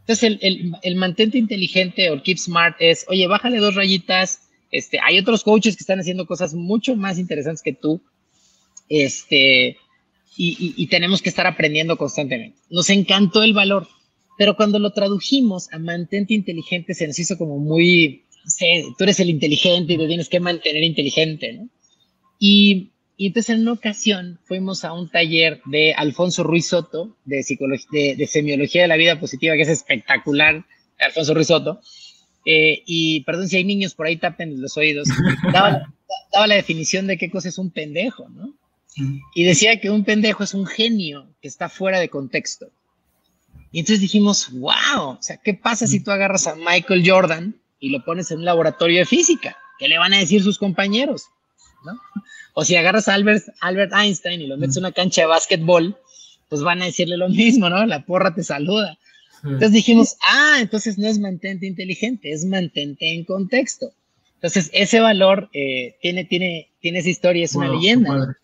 Entonces, el, el, mantente inteligente o keep smart es, oye, bájale dos rayitas. Este, hay otros coaches que están haciendo cosas mucho más interesantes que tú. Este, y, tenemos que estar aprendiendo constantemente. Nos encantó el valor, pero cuando lo tradujimos a mantente inteligente se nos hizo como muy, no sé, tú eres el inteligente y te tienes que mantener inteligente. Y entonces en una ocasión fuimos a un taller de Alfonso Ruiz Soto, de, psicología, de, semiología de la vida positiva, que es espectacular, Alfonso Ruiz Soto. Eh, y perdón si hay niños por ahí, tapen los oídos. Daba, la definición de qué cosa es un pendejo, ¿no? Y decía que un pendejo es un genio que está fuera de contexto. Y entonces dijimos, wow, o sea, ¿qué pasa si tú agarras a Michael Jordan y lo pones en un laboratorio de física? ¿Qué le van a decir sus compañeros? ¿No? O si agarras a Albert, Albert Einstein y lo metes en una cancha de básquetbol, pues van a decirle lo mismo, ¿no? La porra te saluda. Entonces dijimos, ah, entonces no es mantente inteligente, es mantente en contexto. Entonces, ese valor eh, tiene, tiene, tiene esa historia, es una leyenda.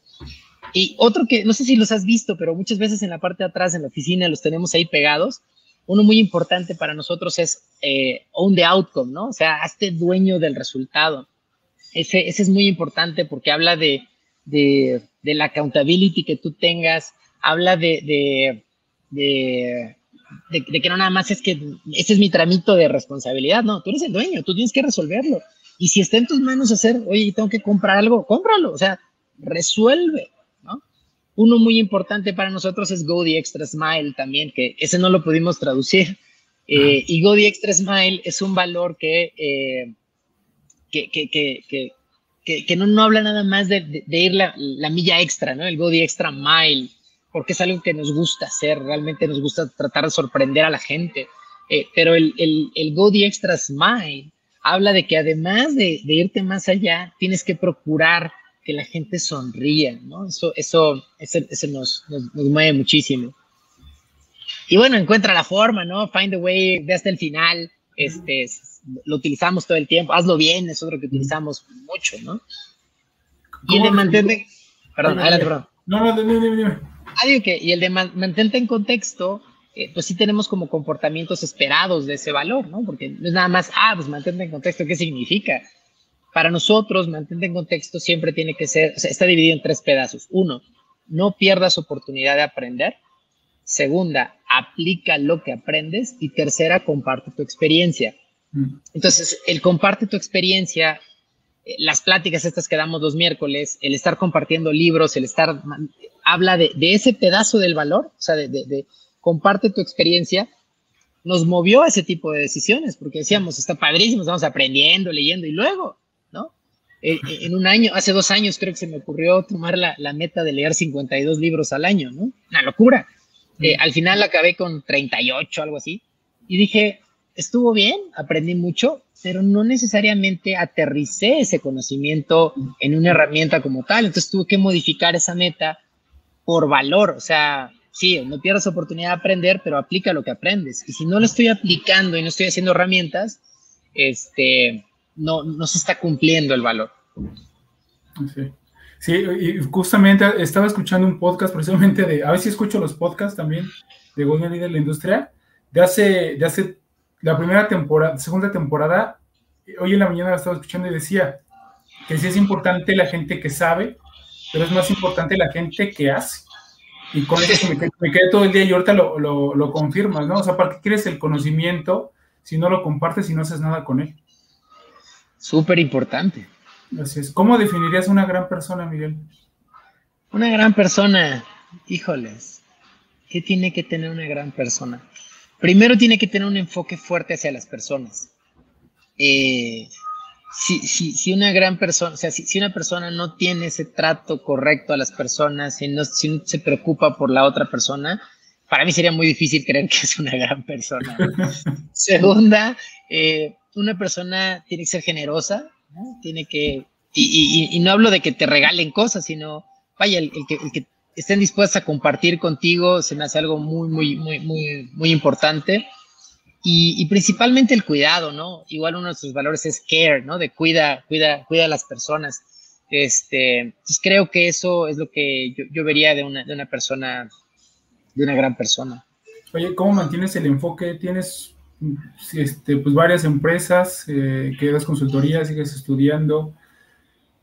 Y otro que, no sé si los has visto, pero muchas veces en la parte de atrás, en la oficina, los tenemos ahí pegados. Uno muy importante para nosotros es eh, own the outcome, ¿no? O sea, hazte dueño del resultado. Ese, ese es muy importante porque habla de, de, de, la accountability que tú tengas, habla de, de, de, que no nada más es que ese es mi tramito de responsabilidad, no, tú eres el dueño, tú tienes que resolverlo. Y si está en tus manos hacer, oye, tengo que comprar algo, cómpralo, o sea, resuelve. Uno muy importante para nosotros es Go the Extra Smile también, que ese no lo pudimos traducir. Eh, y Go the Extra Smile es un valor que eh, que, no, no, habla nada más de, ir la, milla extra, ¿no? El go the extra mile, porque es algo que nos gusta hacer, realmente nos gusta tratar de sorprender a la gente. Eh, pero el, el, el, go the extra mile habla de que además de, irte más allá, tienes que procurar que la gente sonría, ¿no? Eso, eso, ese, nos, nos, mueve muchísimo. Y bueno, encuentra la forma, ¿no? Find the way, ve hasta el final. Este, lo utilizamos todo el tiempo, hazlo bien, es otro que utilizamos mucho, ¿no? Y el de mantente, perdón, adelante, perdón. No, no, dime, dime, dime. Ah, que, y el de mantente en contexto, eh, pues sí tenemos como comportamientos esperados de ese valor, ¿no? Porque no es nada más, ah, pues mantente en contexto, ¿qué significa? Para nosotros, mantente en contexto siempre tiene que ser, o sea, está dividido en tres pedazos. Uno, no pierdas oportunidad de aprender. Segunda, aplica lo que aprendes. Y tercera, comparte tu experiencia. Entonces, el comparte tu experiencia eh, las pláticas estas que damos los miércoles, el estar compartiendo libros, el estar, habla de, ese pedazo del valor, o sea, de, comparte tu experiencia, nos movió a ese tipo de decisiones, porque decíamos, está padrísimo, estamos aprendiendo, leyendo, y luego. Eh, eh, en un año, hace dos años creo que se me ocurrió tomar la, la meta de leer 52 libros al año, ¿no? Una locura. al final acabé con 38, algo así, y dije, estuvo bien, aprendí mucho, pero no necesariamente aterricé ese conocimiento en una herramienta como tal. Entonces tuve que modificar esa meta por valor. O sea, sí, no pierdas oportunidad de aprender, pero aplica lo que aprendes. Y si no lo estoy aplicando y no estoy haciendo herramientas, este, no, no se está cumpliendo el valor. Sí. Sí, y justamente estaba escuchando un podcast precisamente de, a ver si escucho los podcasts también de Golden Leader de la industria, de hace, de hace la primera temporada, segunda temporada, hoy en la mañana la estaba escuchando y decía que sí es importante la gente que sabe, pero es más importante la gente que hace. Y con eso me, me quedé todo el día y ahorita lo, lo, lo, confirmas, ¿no? O sea, ¿para qué quieres el conocimiento si no lo compartes y no haces nada con él? Súper importante. Así es. ¿Cómo definirías una gran persona, Miguel? Una gran persona, híjoles, ¿qué tiene que tener una gran persona? primero tiene que tener un enfoque fuerte hacia las personas. Eh, si, una gran persona, o sea, si, una persona no tiene ese trato correcto a las personas, si no, se preocupa por la otra persona, para mí sería muy difícil creer que es una gran persona. Segunda, eh, una persona tiene que ser generosa, tiene que, y, no hablo de que te regalen cosas, sino, vaya, el, que, el que estén dispuestas a compartir contigo, se me hace algo muy, muy, muy, muy, muy importante. Y, principalmente el cuidado, ¿no? Igual uno de nuestros valores es care, ¿no? De cuida, cuida, cuida a las personas. Este, entonces creo que eso es lo que yo, vería de una, de una persona, de una gran persona. Oye, ¿cómo mantienes el enfoque? ¿Tienes este, pues varias empresas eh, que das consultoría, sigues estudiando?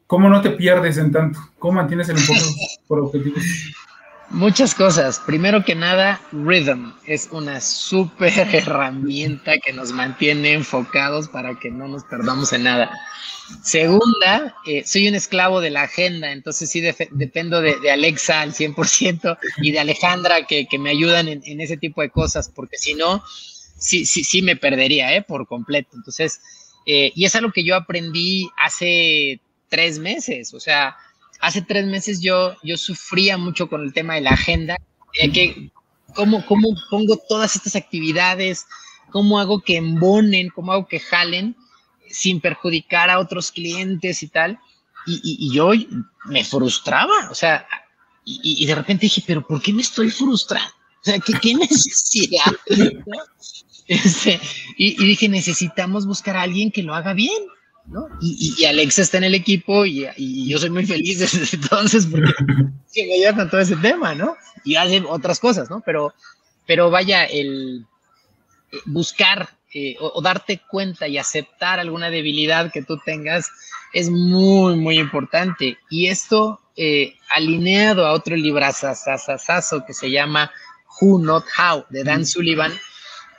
¿Cómo no te pierdes en tanto? ¿Cómo mantienes el enfoque por objetivos? Muchas cosas. Primero que nada, Rhythm es una súper herramienta que nos mantiene enfocados para que no nos perdamos en nada. Segunda, eh, soy un esclavo de la agenda, entonces sí dependo de, Alexa al 100% y de Alejandra que, me ayudan en, ese tipo de cosas, porque si no, sí, sí, sí me perdería ¿eh? por completo. Entonces, eh, y es algo que yo aprendí hace tres meses. O sea, hace tres meses yo, yo sufría mucho con el tema de la agenda, que cómo, cómo pongo todas estas actividades, cómo hago que embonen, cómo hago que jalen sin perjudicar a otros clientes y tal. Y, yo me frustraba, o sea, y, de repente dije, pero ¿por qué me estoy frustrando? O sea, ¿qué, qué necesidad? Este, y, dije, necesitamos buscar a alguien que lo haga bien. ¿no? Y, y, Alexa está en el equipo y, yo soy muy feliz desde entonces porque me ayuda con todo ese tema, ¿no? Y hace otras cosas, ¿no? Pero, pero vaya, el eh, buscar eh, o, darte cuenta y aceptar alguna debilidad que tú tengas es muy, muy importante. Y esto eh, alineado a otro librazazazazo que se llama Who Not How de Dan Sullivan,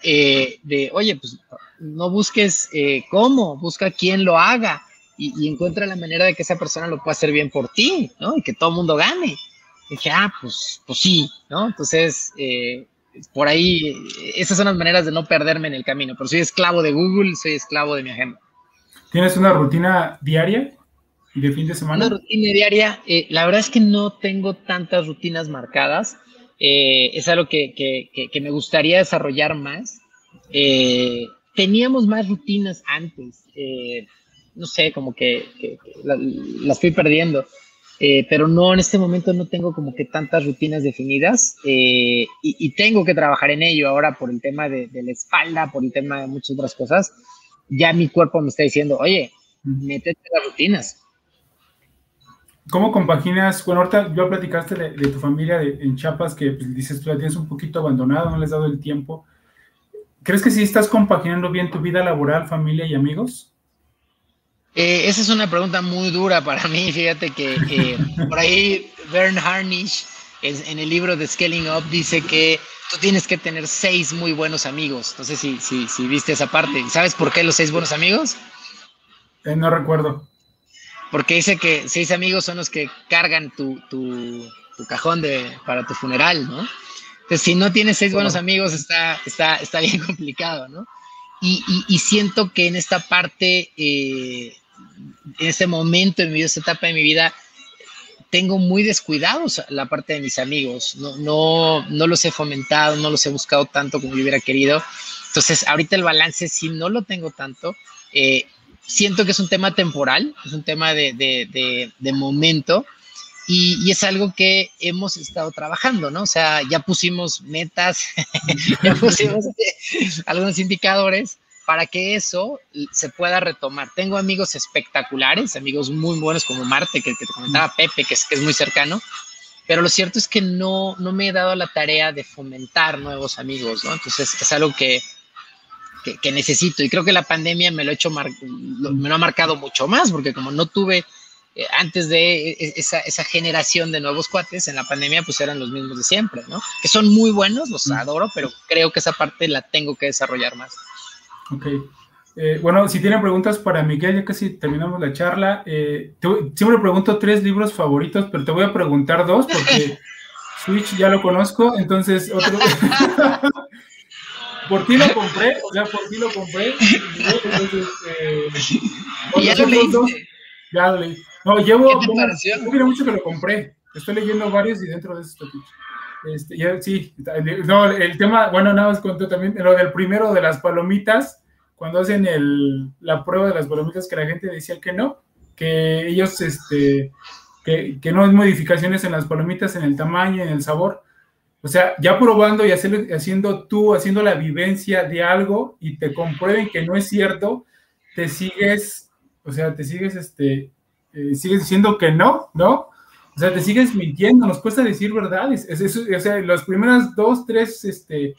de, oye, pues no busques eh, cómo, busca quién lo haga y, encuentra la manera de que esa persona lo pueda hacer bien por ti, ¿no? Y que todo el mundo gane. Y dije, ah, pues, pues sí, ¿no? Entonces, eh, por ahí, esas son las maneras de no perderme en el camino. Pero soy esclavo de Google, soy esclavo de mi agenda. ¿Tienes una rutina diaria y de fin de semana? Una rutina diaria, eh, la verdad es que no tengo tantas rutinas marcadas. Es algo que, que, que, me gustaría desarrollar más. Eh, teníamos más rutinas antes. Eh, no sé, como que, las fui perdiendo. Eh, pero no, en este momento no tengo como que tantas rutinas definidas eh, y, tengo que trabajar en ello ahora por el tema de, la espalda, por el tema de muchas otras cosas. Ya mi cuerpo me está diciendo, oye, métete las rutinas. ¿Cómo compaginas? Bueno, ahorita yo platicaste de, tu familia en Chiapas que pues, dices tú la tienes un poquito abandonado, no les has dado el tiempo. ¿Crees que sí estás compaginando bien tu vida laboral, familia y amigos? Eh, esa es una pregunta muy dura para mí. Fíjate que eh, por ahí Bern Harnish en, el libro de Scaling Up dice que tú tienes que tener seis muy buenos amigos. No sé si, si, viste esa parte. ¿Sabes por qué los seis buenos amigos? Eh, no recuerdo. Porque dice que seis amigos son los que cargan tu, tu, tu cajón de, para tu funeral, ¿no? Entonces, si no tienes seis buenos amigos, está, está, está bien complicado, ¿no? Y, y, siento que en esta parte, eh, en este momento en esta etapa de mi vida, tengo muy descuidados la parte de mis amigos. No, no, no los he fomentado, no los he buscado tanto como yo hubiera querido. Entonces, ahorita el balance sí no lo tengo tanto. Eh, siento que es un tema temporal, es un tema de, de, de, de momento y, es algo que hemos estado trabajando, ¿no? O sea, ya pusimos metas, ya pusimos algunos indicadores para que eso se pueda retomar. Tengo amigos espectaculares, amigos muy buenos como Marte, que, te comentaba Pepe, que es, que es muy cercano, pero lo cierto es que no, no me he dado la tarea de fomentar nuevos amigos, ¿no? Entonces es algo que, que, necesito y creo que la pandemia me lo, ha hecho me lo ha marcado mucho más, porque como no tuve eh, antes de e, esa, esa, generación de nuevos cuates en la pandemia, pues eran los mismos de siempre, ¿no? Que son muy buenos, los adoro, pero creo que esa parte la tengo que desarrollar más. Ok. Eh, bueno, si tienen preguntas para Miguel, ya casi terminamos la charla. Eh, siempre pregunto tres libros favoritos, pero te voy a preguntar dos porque Switch ya lo conozco, entonces otro. por ti lo compré, o sea, por ti lo compré. Entonces, eh, ya lo leíste. Ya lo leí. No, llevo. ¿Qué te pareció? mucho que lo compré. Estoy leyendo varios y dentro de esto. Este, ya, sí, no, el tema, bueno, nada más conté también lo del primero de las palomitas, cuando hacen el, la prueba de las palomitas que la gente decía que no, que ellos, este, que, que no hay modificaciones en las palomitas, en el tamaño, en el sabor. O sea, ya probando y haciendo tú, haciendo la vivencia de algo y te comprueben que no es cierto, te sigues, o sea, te sigues, este, eh, sigues diciendo que no, ¿no? O sea, te sigues mintiendo, nos cuesta decir verdades. Es, o sea, las primeras dos, tres, este,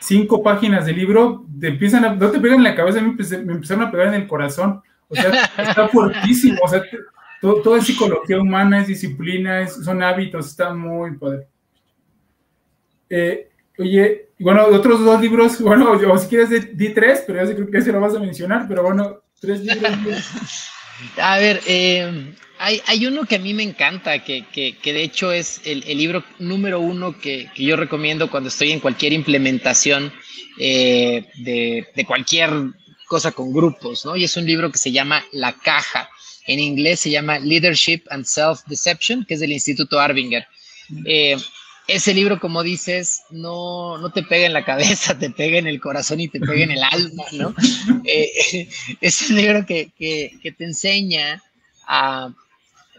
cinco páginas del libro te empiezan a, no te pegan en la cabeza, me, empezaron a pegar en el corazón. O sea, está fuertísimo. O sea, todo, es psicología humana, es disciplina, son hábitos, está muy padre. Eh, oye, bueno, otros dos libros, bueno, o si quieres di tres, pero ya creo que ese lo vas a mencionar, pero bueno, tres libros. A ver, eh, hay, uno que a mí me encanta, que, de hecho es el, libro número uno que, yo recomiendo cuando estoy en cualquier implementación eh, de, cualquier cosa con grupos, ¿no? Y es un libro que se llama La Caja. En inglés se llama Leadership and Self-Deception, que es del Instituto Arbinger. Eh, ese libro, como dices, no, no te pega en la cabeza, te pega en el corazón y te pega en el alma, ¿no? Eh, es un libro que, te enseña a,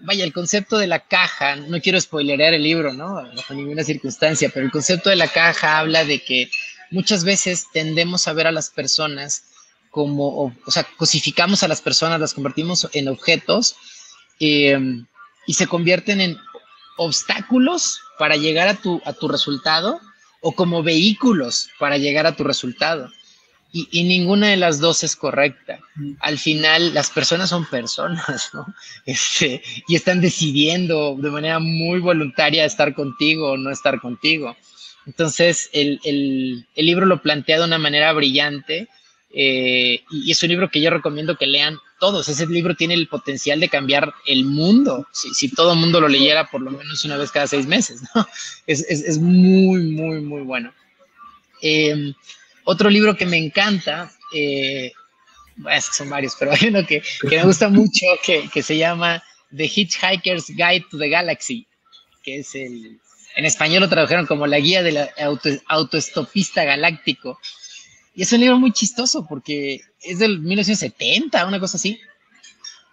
vaya, el concepto de la caja, no quiero spoilerear el libro, ¿no? Bajo ninguna circunstancia, pero el concepto de la caja habla de que muchas veces tendemos a ver a las personas como, o, sea, cosificamos a las personas, las convertimos en objetos eh, y se convierten en obstáculos para llegar a tu, a tu resultado o como vehículos para llegar a tu resultado. Y, ninguna de las dos es correcta. Al final, las personas son personas, ¿no? Este, y están decidiendo de manera muy voluntaria estar contigo o no estar contigo. Entonces, el, el, el libro lo plantea de una manera brillante eh, y es un libro que yo recomiendo que lean todos. Ese libro tiene el potencial de cambiar el mundo, si, todo el mundo lo leyera por lo menos una vez cada seis meses. ¿no? Es, muy, muy, muy bueno. Em, otro libro que me encanta, eh, bueno, son varios, pero hay uno que, me gusta mucho que, que, se llama The Hitchhiker's Guide to the Galaxy, que es el, en español lo tradujeron como la guía del auto, autoestopista galáctico. Y es un libro muy chistoso porque es del 1970, una cosa así.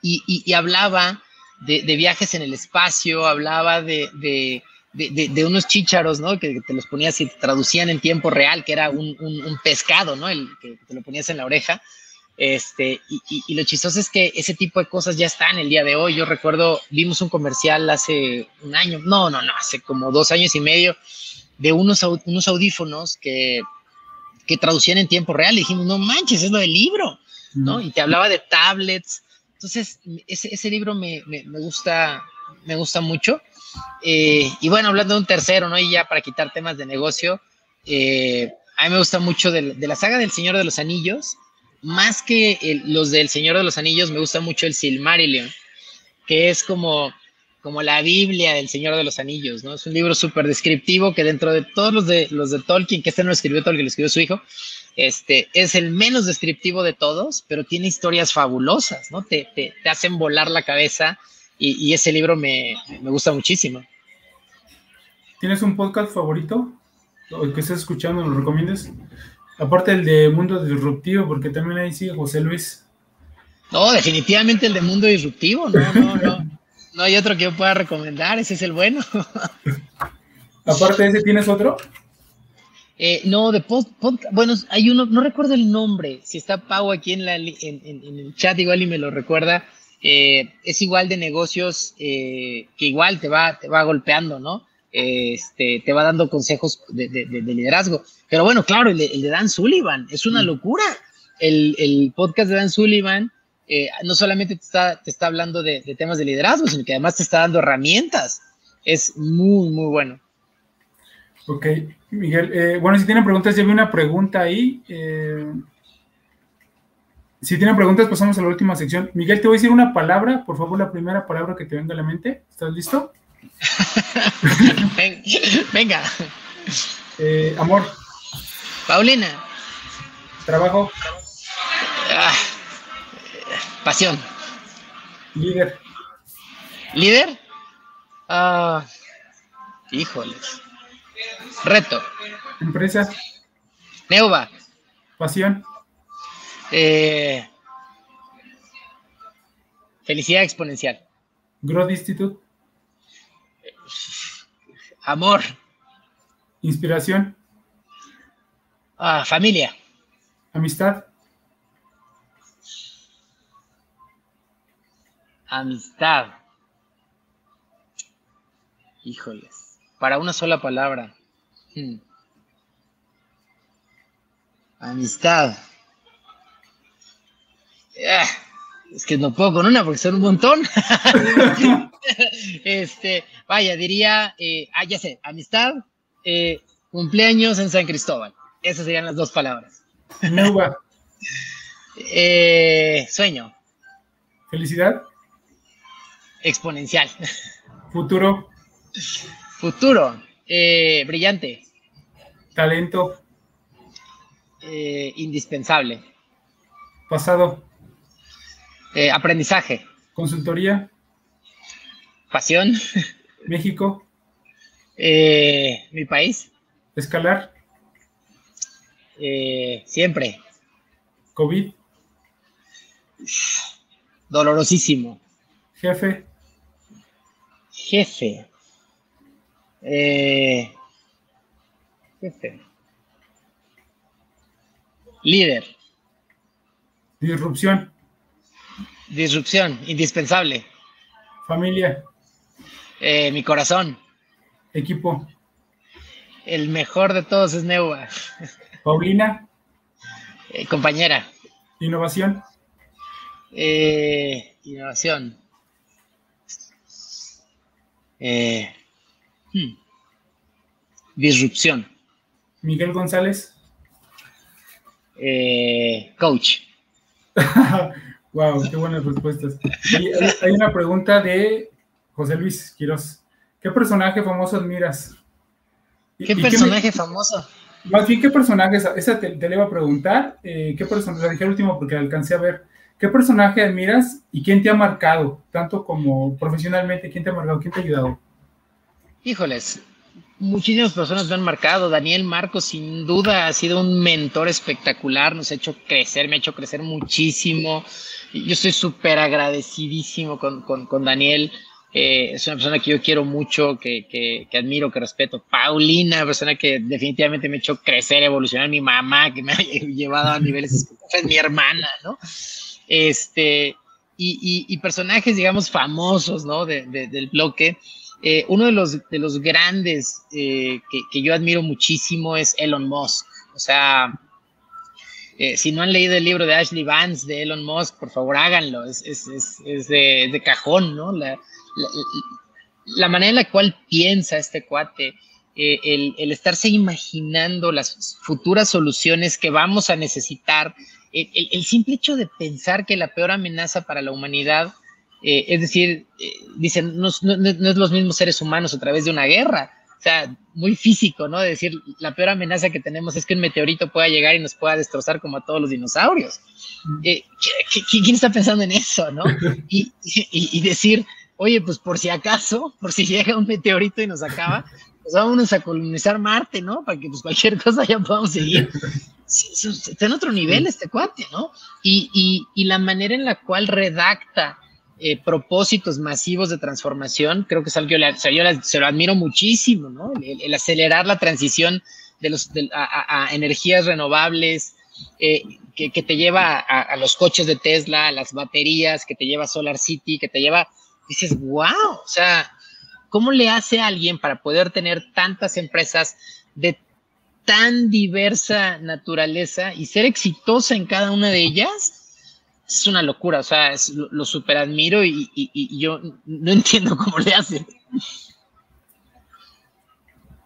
Y, y, hablaba de, de, viajes en el espacio, hablaba de, de, de, unos chícharos, ¿no? Que te los ponías y te traducían en tiempo real, que era un, un, pescado, ¿no? El que te lo ponías en la oreja. Este, y, y, lo chistoso es que ese tipo de cosas ya están el día de hoy. Yo recuerdo, vimos un comercial hace un año, no, no, no, hace como dos años y medio, de unos, unos audífonos que que traducían en tiempo real. Y dijimos, no manches, es lo del libro, ¿no? Y te hablaba de tablets. Entonces, ese, ese libro me, me, me, gusta, me gusta mucho. Eh, y bueno, hablando de un tercero, ¿no? Y ya para quitar temas de negocio, eh, a mí me gusta mucho de, de, la saga del Señor de los Anillos, más que los del Señor de los Anillos, me gusta mucho el Silmarillion. que es como, como la Biblia del Señor de los Anillos, ¿no? Es un libro súper descriptivo que dentro de todos los de, los de Tolkien, que este no lo escribió Tolkien, lo escribió su hijo, este, es el menos descriptivo de todos, pero tiene historias fabulosas, ¿no? Te, te, te hacen volar la cabeza y, y ese libro me, me, gusta muchísimo. ¿Tienes un podcast favorito? O el que estés escuchando, ¿lo recomiendas? Aparte el de Mundo Disruptivo, porque también ahí sigue José Luis. No, definitivamente el de Mundo Disruptivo, no, no, no. No hay otro que yo pueda recomendar, ese es el bueno. Aparte de ese, ¿tienes otro? Eh, no, de podcast, bueno, hay uno, no recuerdo el nombre, si está Pau aquí en, la, en, en, en el chat igual y me lo recuerda, eh, es igual de negocios eh, que igual te va, te va golpeando, ¿no? Este, te va dando consejos de, de, de liderazgo. Pero bueno, claro, el de, el de, Dan Sullivan, es una locura. El, el podcast de Dan Sullivan eh, no solamente te está, te está hablando de, temas de liderazgo, sino que además te está dando herramientas. Es muy, muy bueno. Ok, Miguel. Eh, bueno, si tienen preguntas, ya vi una pregunta ahí. Eh, si tienen preguntas, pasamos a la última sección. Miguel, te voy a decir una palabra, por favor, la primera palabra que te venga a la mente. ¿Estás listo? venga. Amor. Paulina. Trabajo. Ah, pasión. Líder. ¿Líder? Ah, híjoles. Reto. Empresa. Neuva. Pasión. Eh, felicidad exponencial. Growth Institute. Amor. Inspiración. Ah, familia. Amistad. Amistad. Híjoles. Para una sola palabra. Hmm. Amistad. Ah, es que no puedo con una porque son un montón. este, vaya, diría, eh, ah, ya sé, amistad, eh, cumpleaños en San Cristóbal. Esas serían las dos palabras. Eh, sueño. Felicidad. Exponencial. Futuro. Futuro. Eh, brillante. Talento. Eh, indispensable. Pasado. Eh, aprendizaje. Consultoría. Pasión. México. Mi país. Escalar. Siempre. COVID. Dolorosísimo. Jefe. Jefe. Eh, jefe. Líder. Disrupción. Disrupción. Indispensable. Familia. Eh, mi corazón. Equipo. El mejor de todos es Neuva. Paulina. Eh, compañera. Innovación. Eh, innovación. Eh, hmm. Disrupción. Miguel González. Eh, coach. wow, qué buenas respuestas. Hay, hay, una pregunta de José Luis Quiroz. ¿Qué personaje famoso admiras? ¿Qué personaje qué famoso? Más bien, ¿qué personaje? Esa te, te, le iba a preguntar. Eh, ¿Qué personaje? La dije el último porque alcancé a ver. ¿Qué personaje admiras y quién te ha marcado? Tanto como profesionalmente, ¿quién te ha marcado? ¿Quién te ha ayudado? Híjoles, muchísimas personas me han marcado. Daniel Marcos, sin duda, ha sido un mentor espectacular. Nos ha hecho crecer, me ha hecho crecer muchísimo. Yo estoy súper agradecidísimo con, con, con Daniel. Eh, es una persona que yo quiero mucho, que, que, que, admiro, que respeto. Paulina, persona que definitivamente me ha hecho crecer, evolucionar. Mi mamá, que me ha llevado a niveles, es mi hermana, ¿no? Este, y, y, personajes, digamos, famosos, ¿no? De, de, del bloque. Eh, uno de los, de los grandes eh, que, que, yo admiro muchísimo es Elon Musk. O sea, eh, si no han leído el libro de Ashley Vance de Elon Musk, por favor háganlo. Es, es, es, de, cajón, ¿no? La, la, la, manera en la cual piensa este cuate, el, el, estarse imaginando las futuras soluciones que vamos a necesitar, el, el, simple hecho de pensar que la peor amenaza para la humanidad Eh, es decir, eh, dicen, no, no, no, es los mismos seres humanos a través de una guerra. O sea, muy físico, ¿no? De decir, la peor amenaza que tenemos es que un meteorito pueda llegar y nos pueda destrozar como a todos los dinosaurios. Mm. Eh, quién está pensando en eso, no? Y, y, y, decir, oye, pues por si acaso, por si llega un meteorito y nos acaba, pues vámonos a colonizar Marte, ¿no? Para que pues cualquier cosa ya podamos seguir. Está en otro nivel este cuate, ¿no? Y, y la manera en la cual redacta eh, propósitos masivos de transformación, creo que es algo que yo, se lo admiro muchísimo, ¿no? El, acelerar la transición de los, a, energías renovables, eh, que, te lleva a, los coches de Tesla, a las baterías, que te lleva a Solar City, que te lleva, dices, wow, o sea, ¿cómo le hace a alguien para poder tener tantas empresas de tan diversa naturaleza y ser exitosa en cada una de ellas? es una locura, o sea, lo, super admiro y, yo no entiendo cómo le hace.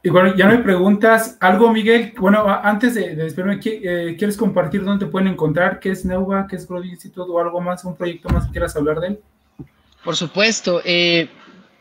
Y bueno, ya me preguntas algo, Miguel. Bueno, antes de, despedirme, eh, ¿quieres compartir dónde te pueden encontrar? ¿Qué es Neuva? ¿Qué es Growth Institute? ¿O algo más, un proyecto más que quieras hablar de él? Por supuesto. Eh,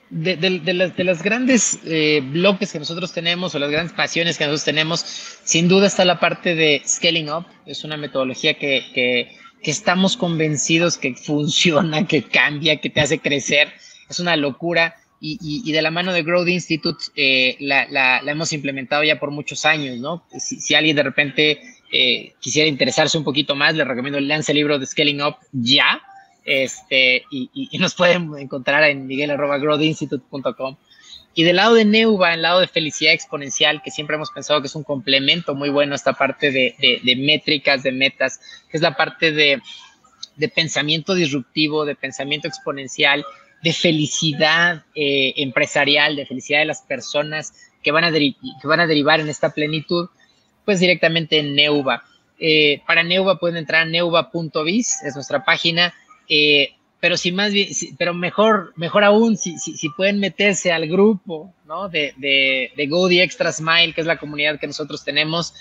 de, las, de, las, grandes eh, bloques que nosotros tenemos o las grandes pasiones que nosotros tenemos, sin duda está la parte de Scaling Up. Es una metodología que que estamos convencidos que funciona, que cambia, que te hace crecer. Es una locura. Y, de la mano de Growth Institute eh, la, hemos implementado ya por muchos años, ¿no? Si, alguien de repente eh, quisiera interesarse un poquito más, le recomiendo lance el libro de Scaling Up ya. Este, y, y nos pueden encontrar en miguel.growthinstitute.com. Y del lado de Neuva, el lado de felicidad exponencial, que siempre hemos pensado que es un complemento muy bueno esta parte de, de, métricas, de metas, que es la parte de, de, pensamiento disruptivo, de pensamiento exponencial, de felicidad eh, empresarial, de felicidad de las personas que van, a que van a derivar en esta plenitud, pues directamente en Neuva. Eh, para Neuva pueden entrar a neuva.biz, es nuestra página. Eh, pero si más bien, pero mejor, mejor aún, si, si, pueden meterse al grupo, ¿no? De, de, de Extra Smile, que es la comunidad que nosotros tenemos.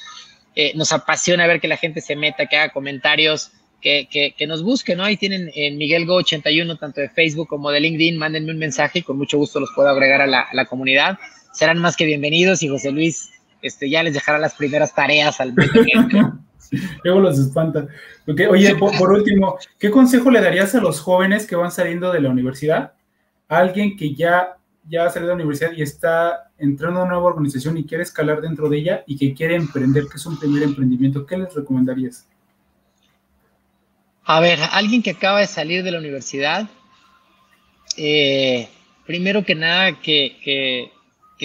Eh, nos apasiona ver que la gente se meta, que haga comentarios, que, que, nos busque, ¿no? Ahí tienen en Miguel Go 81, tanto de Facebook como de LinkedIn, mándenme un mensaje y con mucho gusto los puedo agregar a la, a comunidad. Serán más que bienvenidos y José Luis este, ya les dejará las primeras tareas al Luego los espanta. oye, por, último, ¿qué consejo le darías a los jóvenes que van saliendo de la universidad? alguien que ya, ya ha salido de la universidad y está entrando a una nueva organización y quiere escalar dentro de ella y que quiere emprender, que es un primer emprendimiento, ¿qué les recomendarías? A ver, alguien que acaba de salir de la universidad, eh, primero que nada, que,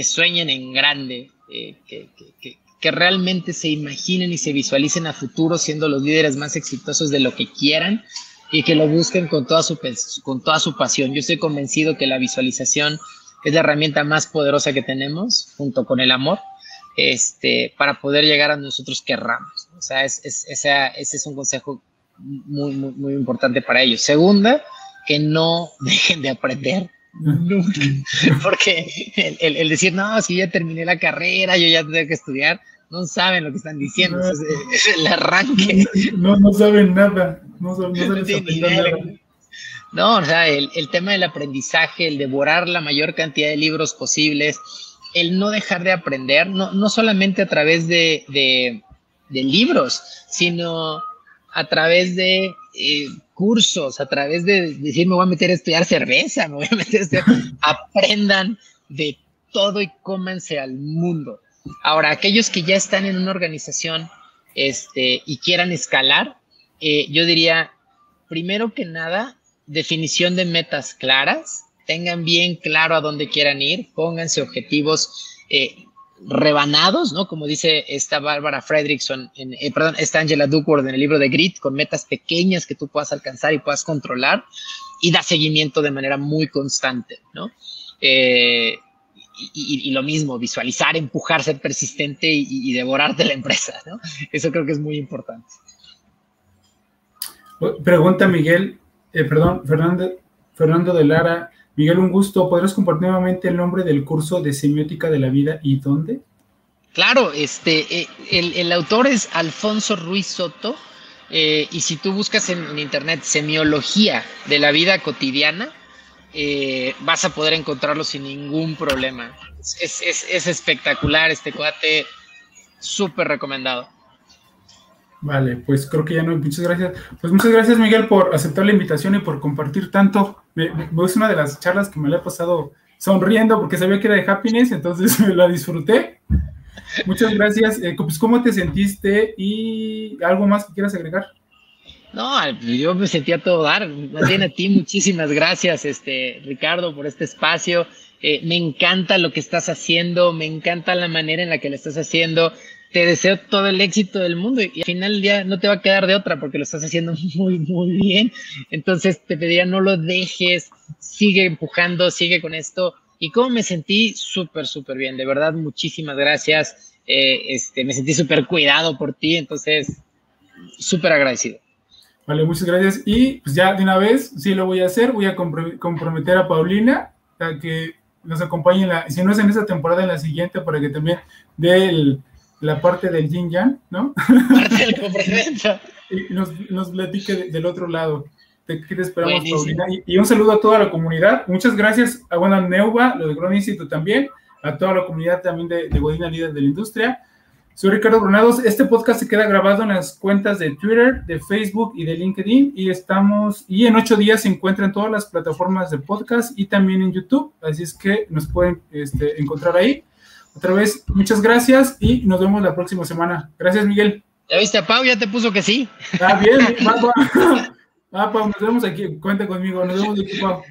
sueñen en grande, eh, que, que realmente se imaginen y se visualicen a futuro siendo los líderes más exitosos de lo que quieran y que lo busquen con toda su, con toda su pasión. Yo estoy convencido que la visualización es la herramienta más poderosa que tenemos, junto con el amor, este, para poder llegar a nosotros querramos. O sea, es, es, ese es un consejo muy, muy, muy importante para ellos. Segunda, que no dejen de aprender Nunca. Porque el, decir, no, si ya terminé la carrera, yo ya tengo que estudiar, no saben lo que están diciendo. Es, el arranque. No, no saben nada. No, saben, nada. No, o sea, el, tema del aprendizaje, el devorar la mayor cantidad de libros posibles, el no dejar de aprender, no, no solamente a través de, de, de libros, sino a través de eh, cursos, a través de decir me voy a meter a estudiar cerveza, me voy a meter a estudiar, aprendan de todo y cómanse al mundo. Ahora, aquellos que ya están en una organización este, y quieran escalar, eh, yo diría, primero que nada, definición de metas claras, tengan bien claro a dónde quieran ir, pónganse objetivos eh, rebanados, ¿no? Como dice esta Bárbara Fredrickson, eh, perdón, esta Angela Duckworth en el libro de Grit, con metas pequeñas que tú puedas alcanzar y puedas controlar y da seguimiento de manera muy constante, ¿no? Eh, y, lo mismo, visualizar, empujar, ser persistente y, devorarte la empresa, ¿no? Eso creo que es muy importante. Pregunta Miguel, eh, perdón, Fernando, Fernando de Lara, Miguel, un gusto. ¿Podrías compartir nuevamente el nombre del curso de semiótica de la vida y dónde? Claro, este, eh, el, autor es Alfonso Ruiz Soto. Eh, y si tú buscas en, internet semiología de la vida cotidiana, eh, vas a poder encontrarlo sin ningún problema. Es, es espectacular este cuate, súper recomendado. Vale, pues creo que ya no. Muchas gracias. Pues muchas gracias, Miguel, por aceptar la invitación y por compartir tanto. es una de las charlas que me la he pasado sonriendo porque sabía que era de happiness, entonces me la disfruté. Muchas gracias. Eh, pues, ¿cómo te sentiste? ¿Y algo más que quieras agregar? No, yo me sentía todo dar. Más bien a ti, muchísimas gracias, este, Ricardo, por este espacio. Eh, me encanta lo que estás haciendo, me encanta la manera en la que lo estás haciendo te deseo todo el éxito del mundo y, al final día no te va a quedar de otra porque lo estás haciendo muy, muy bien. Entonces te pediría no lo dejes, sigue empujando, sigue con esto. Y cómo me sentí súper, súper bien. De verdad, muchísimas gracias. Eh, este, me sentí súper cuidado por ti, entonces súper agradecido. Vale, muchas gracias. Y pues ya de una vez, sí lo voy a hacer, voy a comprometer a Paulina a que nos acompañe, en la, si no es en esta temporada, en la siguiente, para que también dé el, la parte del yin yang, ¿no? Parte del y nos, nos platique del otro lado. Te, ¿Qué te esperamos, Paulina? Y, un saludo a toda la comunidad. Muchas gracias a Buena Neuva, lo de Grown Institute también, a toda la comunidad también de, de Godina Líder de la Industria. Soy Ricardo Granados. Este podcast se queda grabado en las cuentas de Twitter, de Facebook y de LinkedIn. Y estamos, y en ocho días se encuentra en todas las plataformas de podcast y también en YouTube. Así es que nos pueden este, encontrar ahí. Otra vez, muchas gracias y nos vemos la próxima semana. Gracias, Miguel. ¿Ya viste a Pau? Ya te puso que sí. Ah, bien, Pau. Ah, Pau, nos vemos aquí. Cuenta conmigo. Nos vemos aquí, Pau.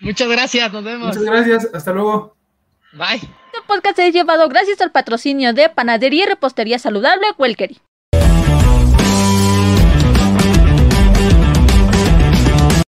Muchas gracias, nos vemos. Muchas gracias, hasta luego. Bye. Este podcast es llevado gracias al patrocinio de Panadería y Repostería Saludable Welkery.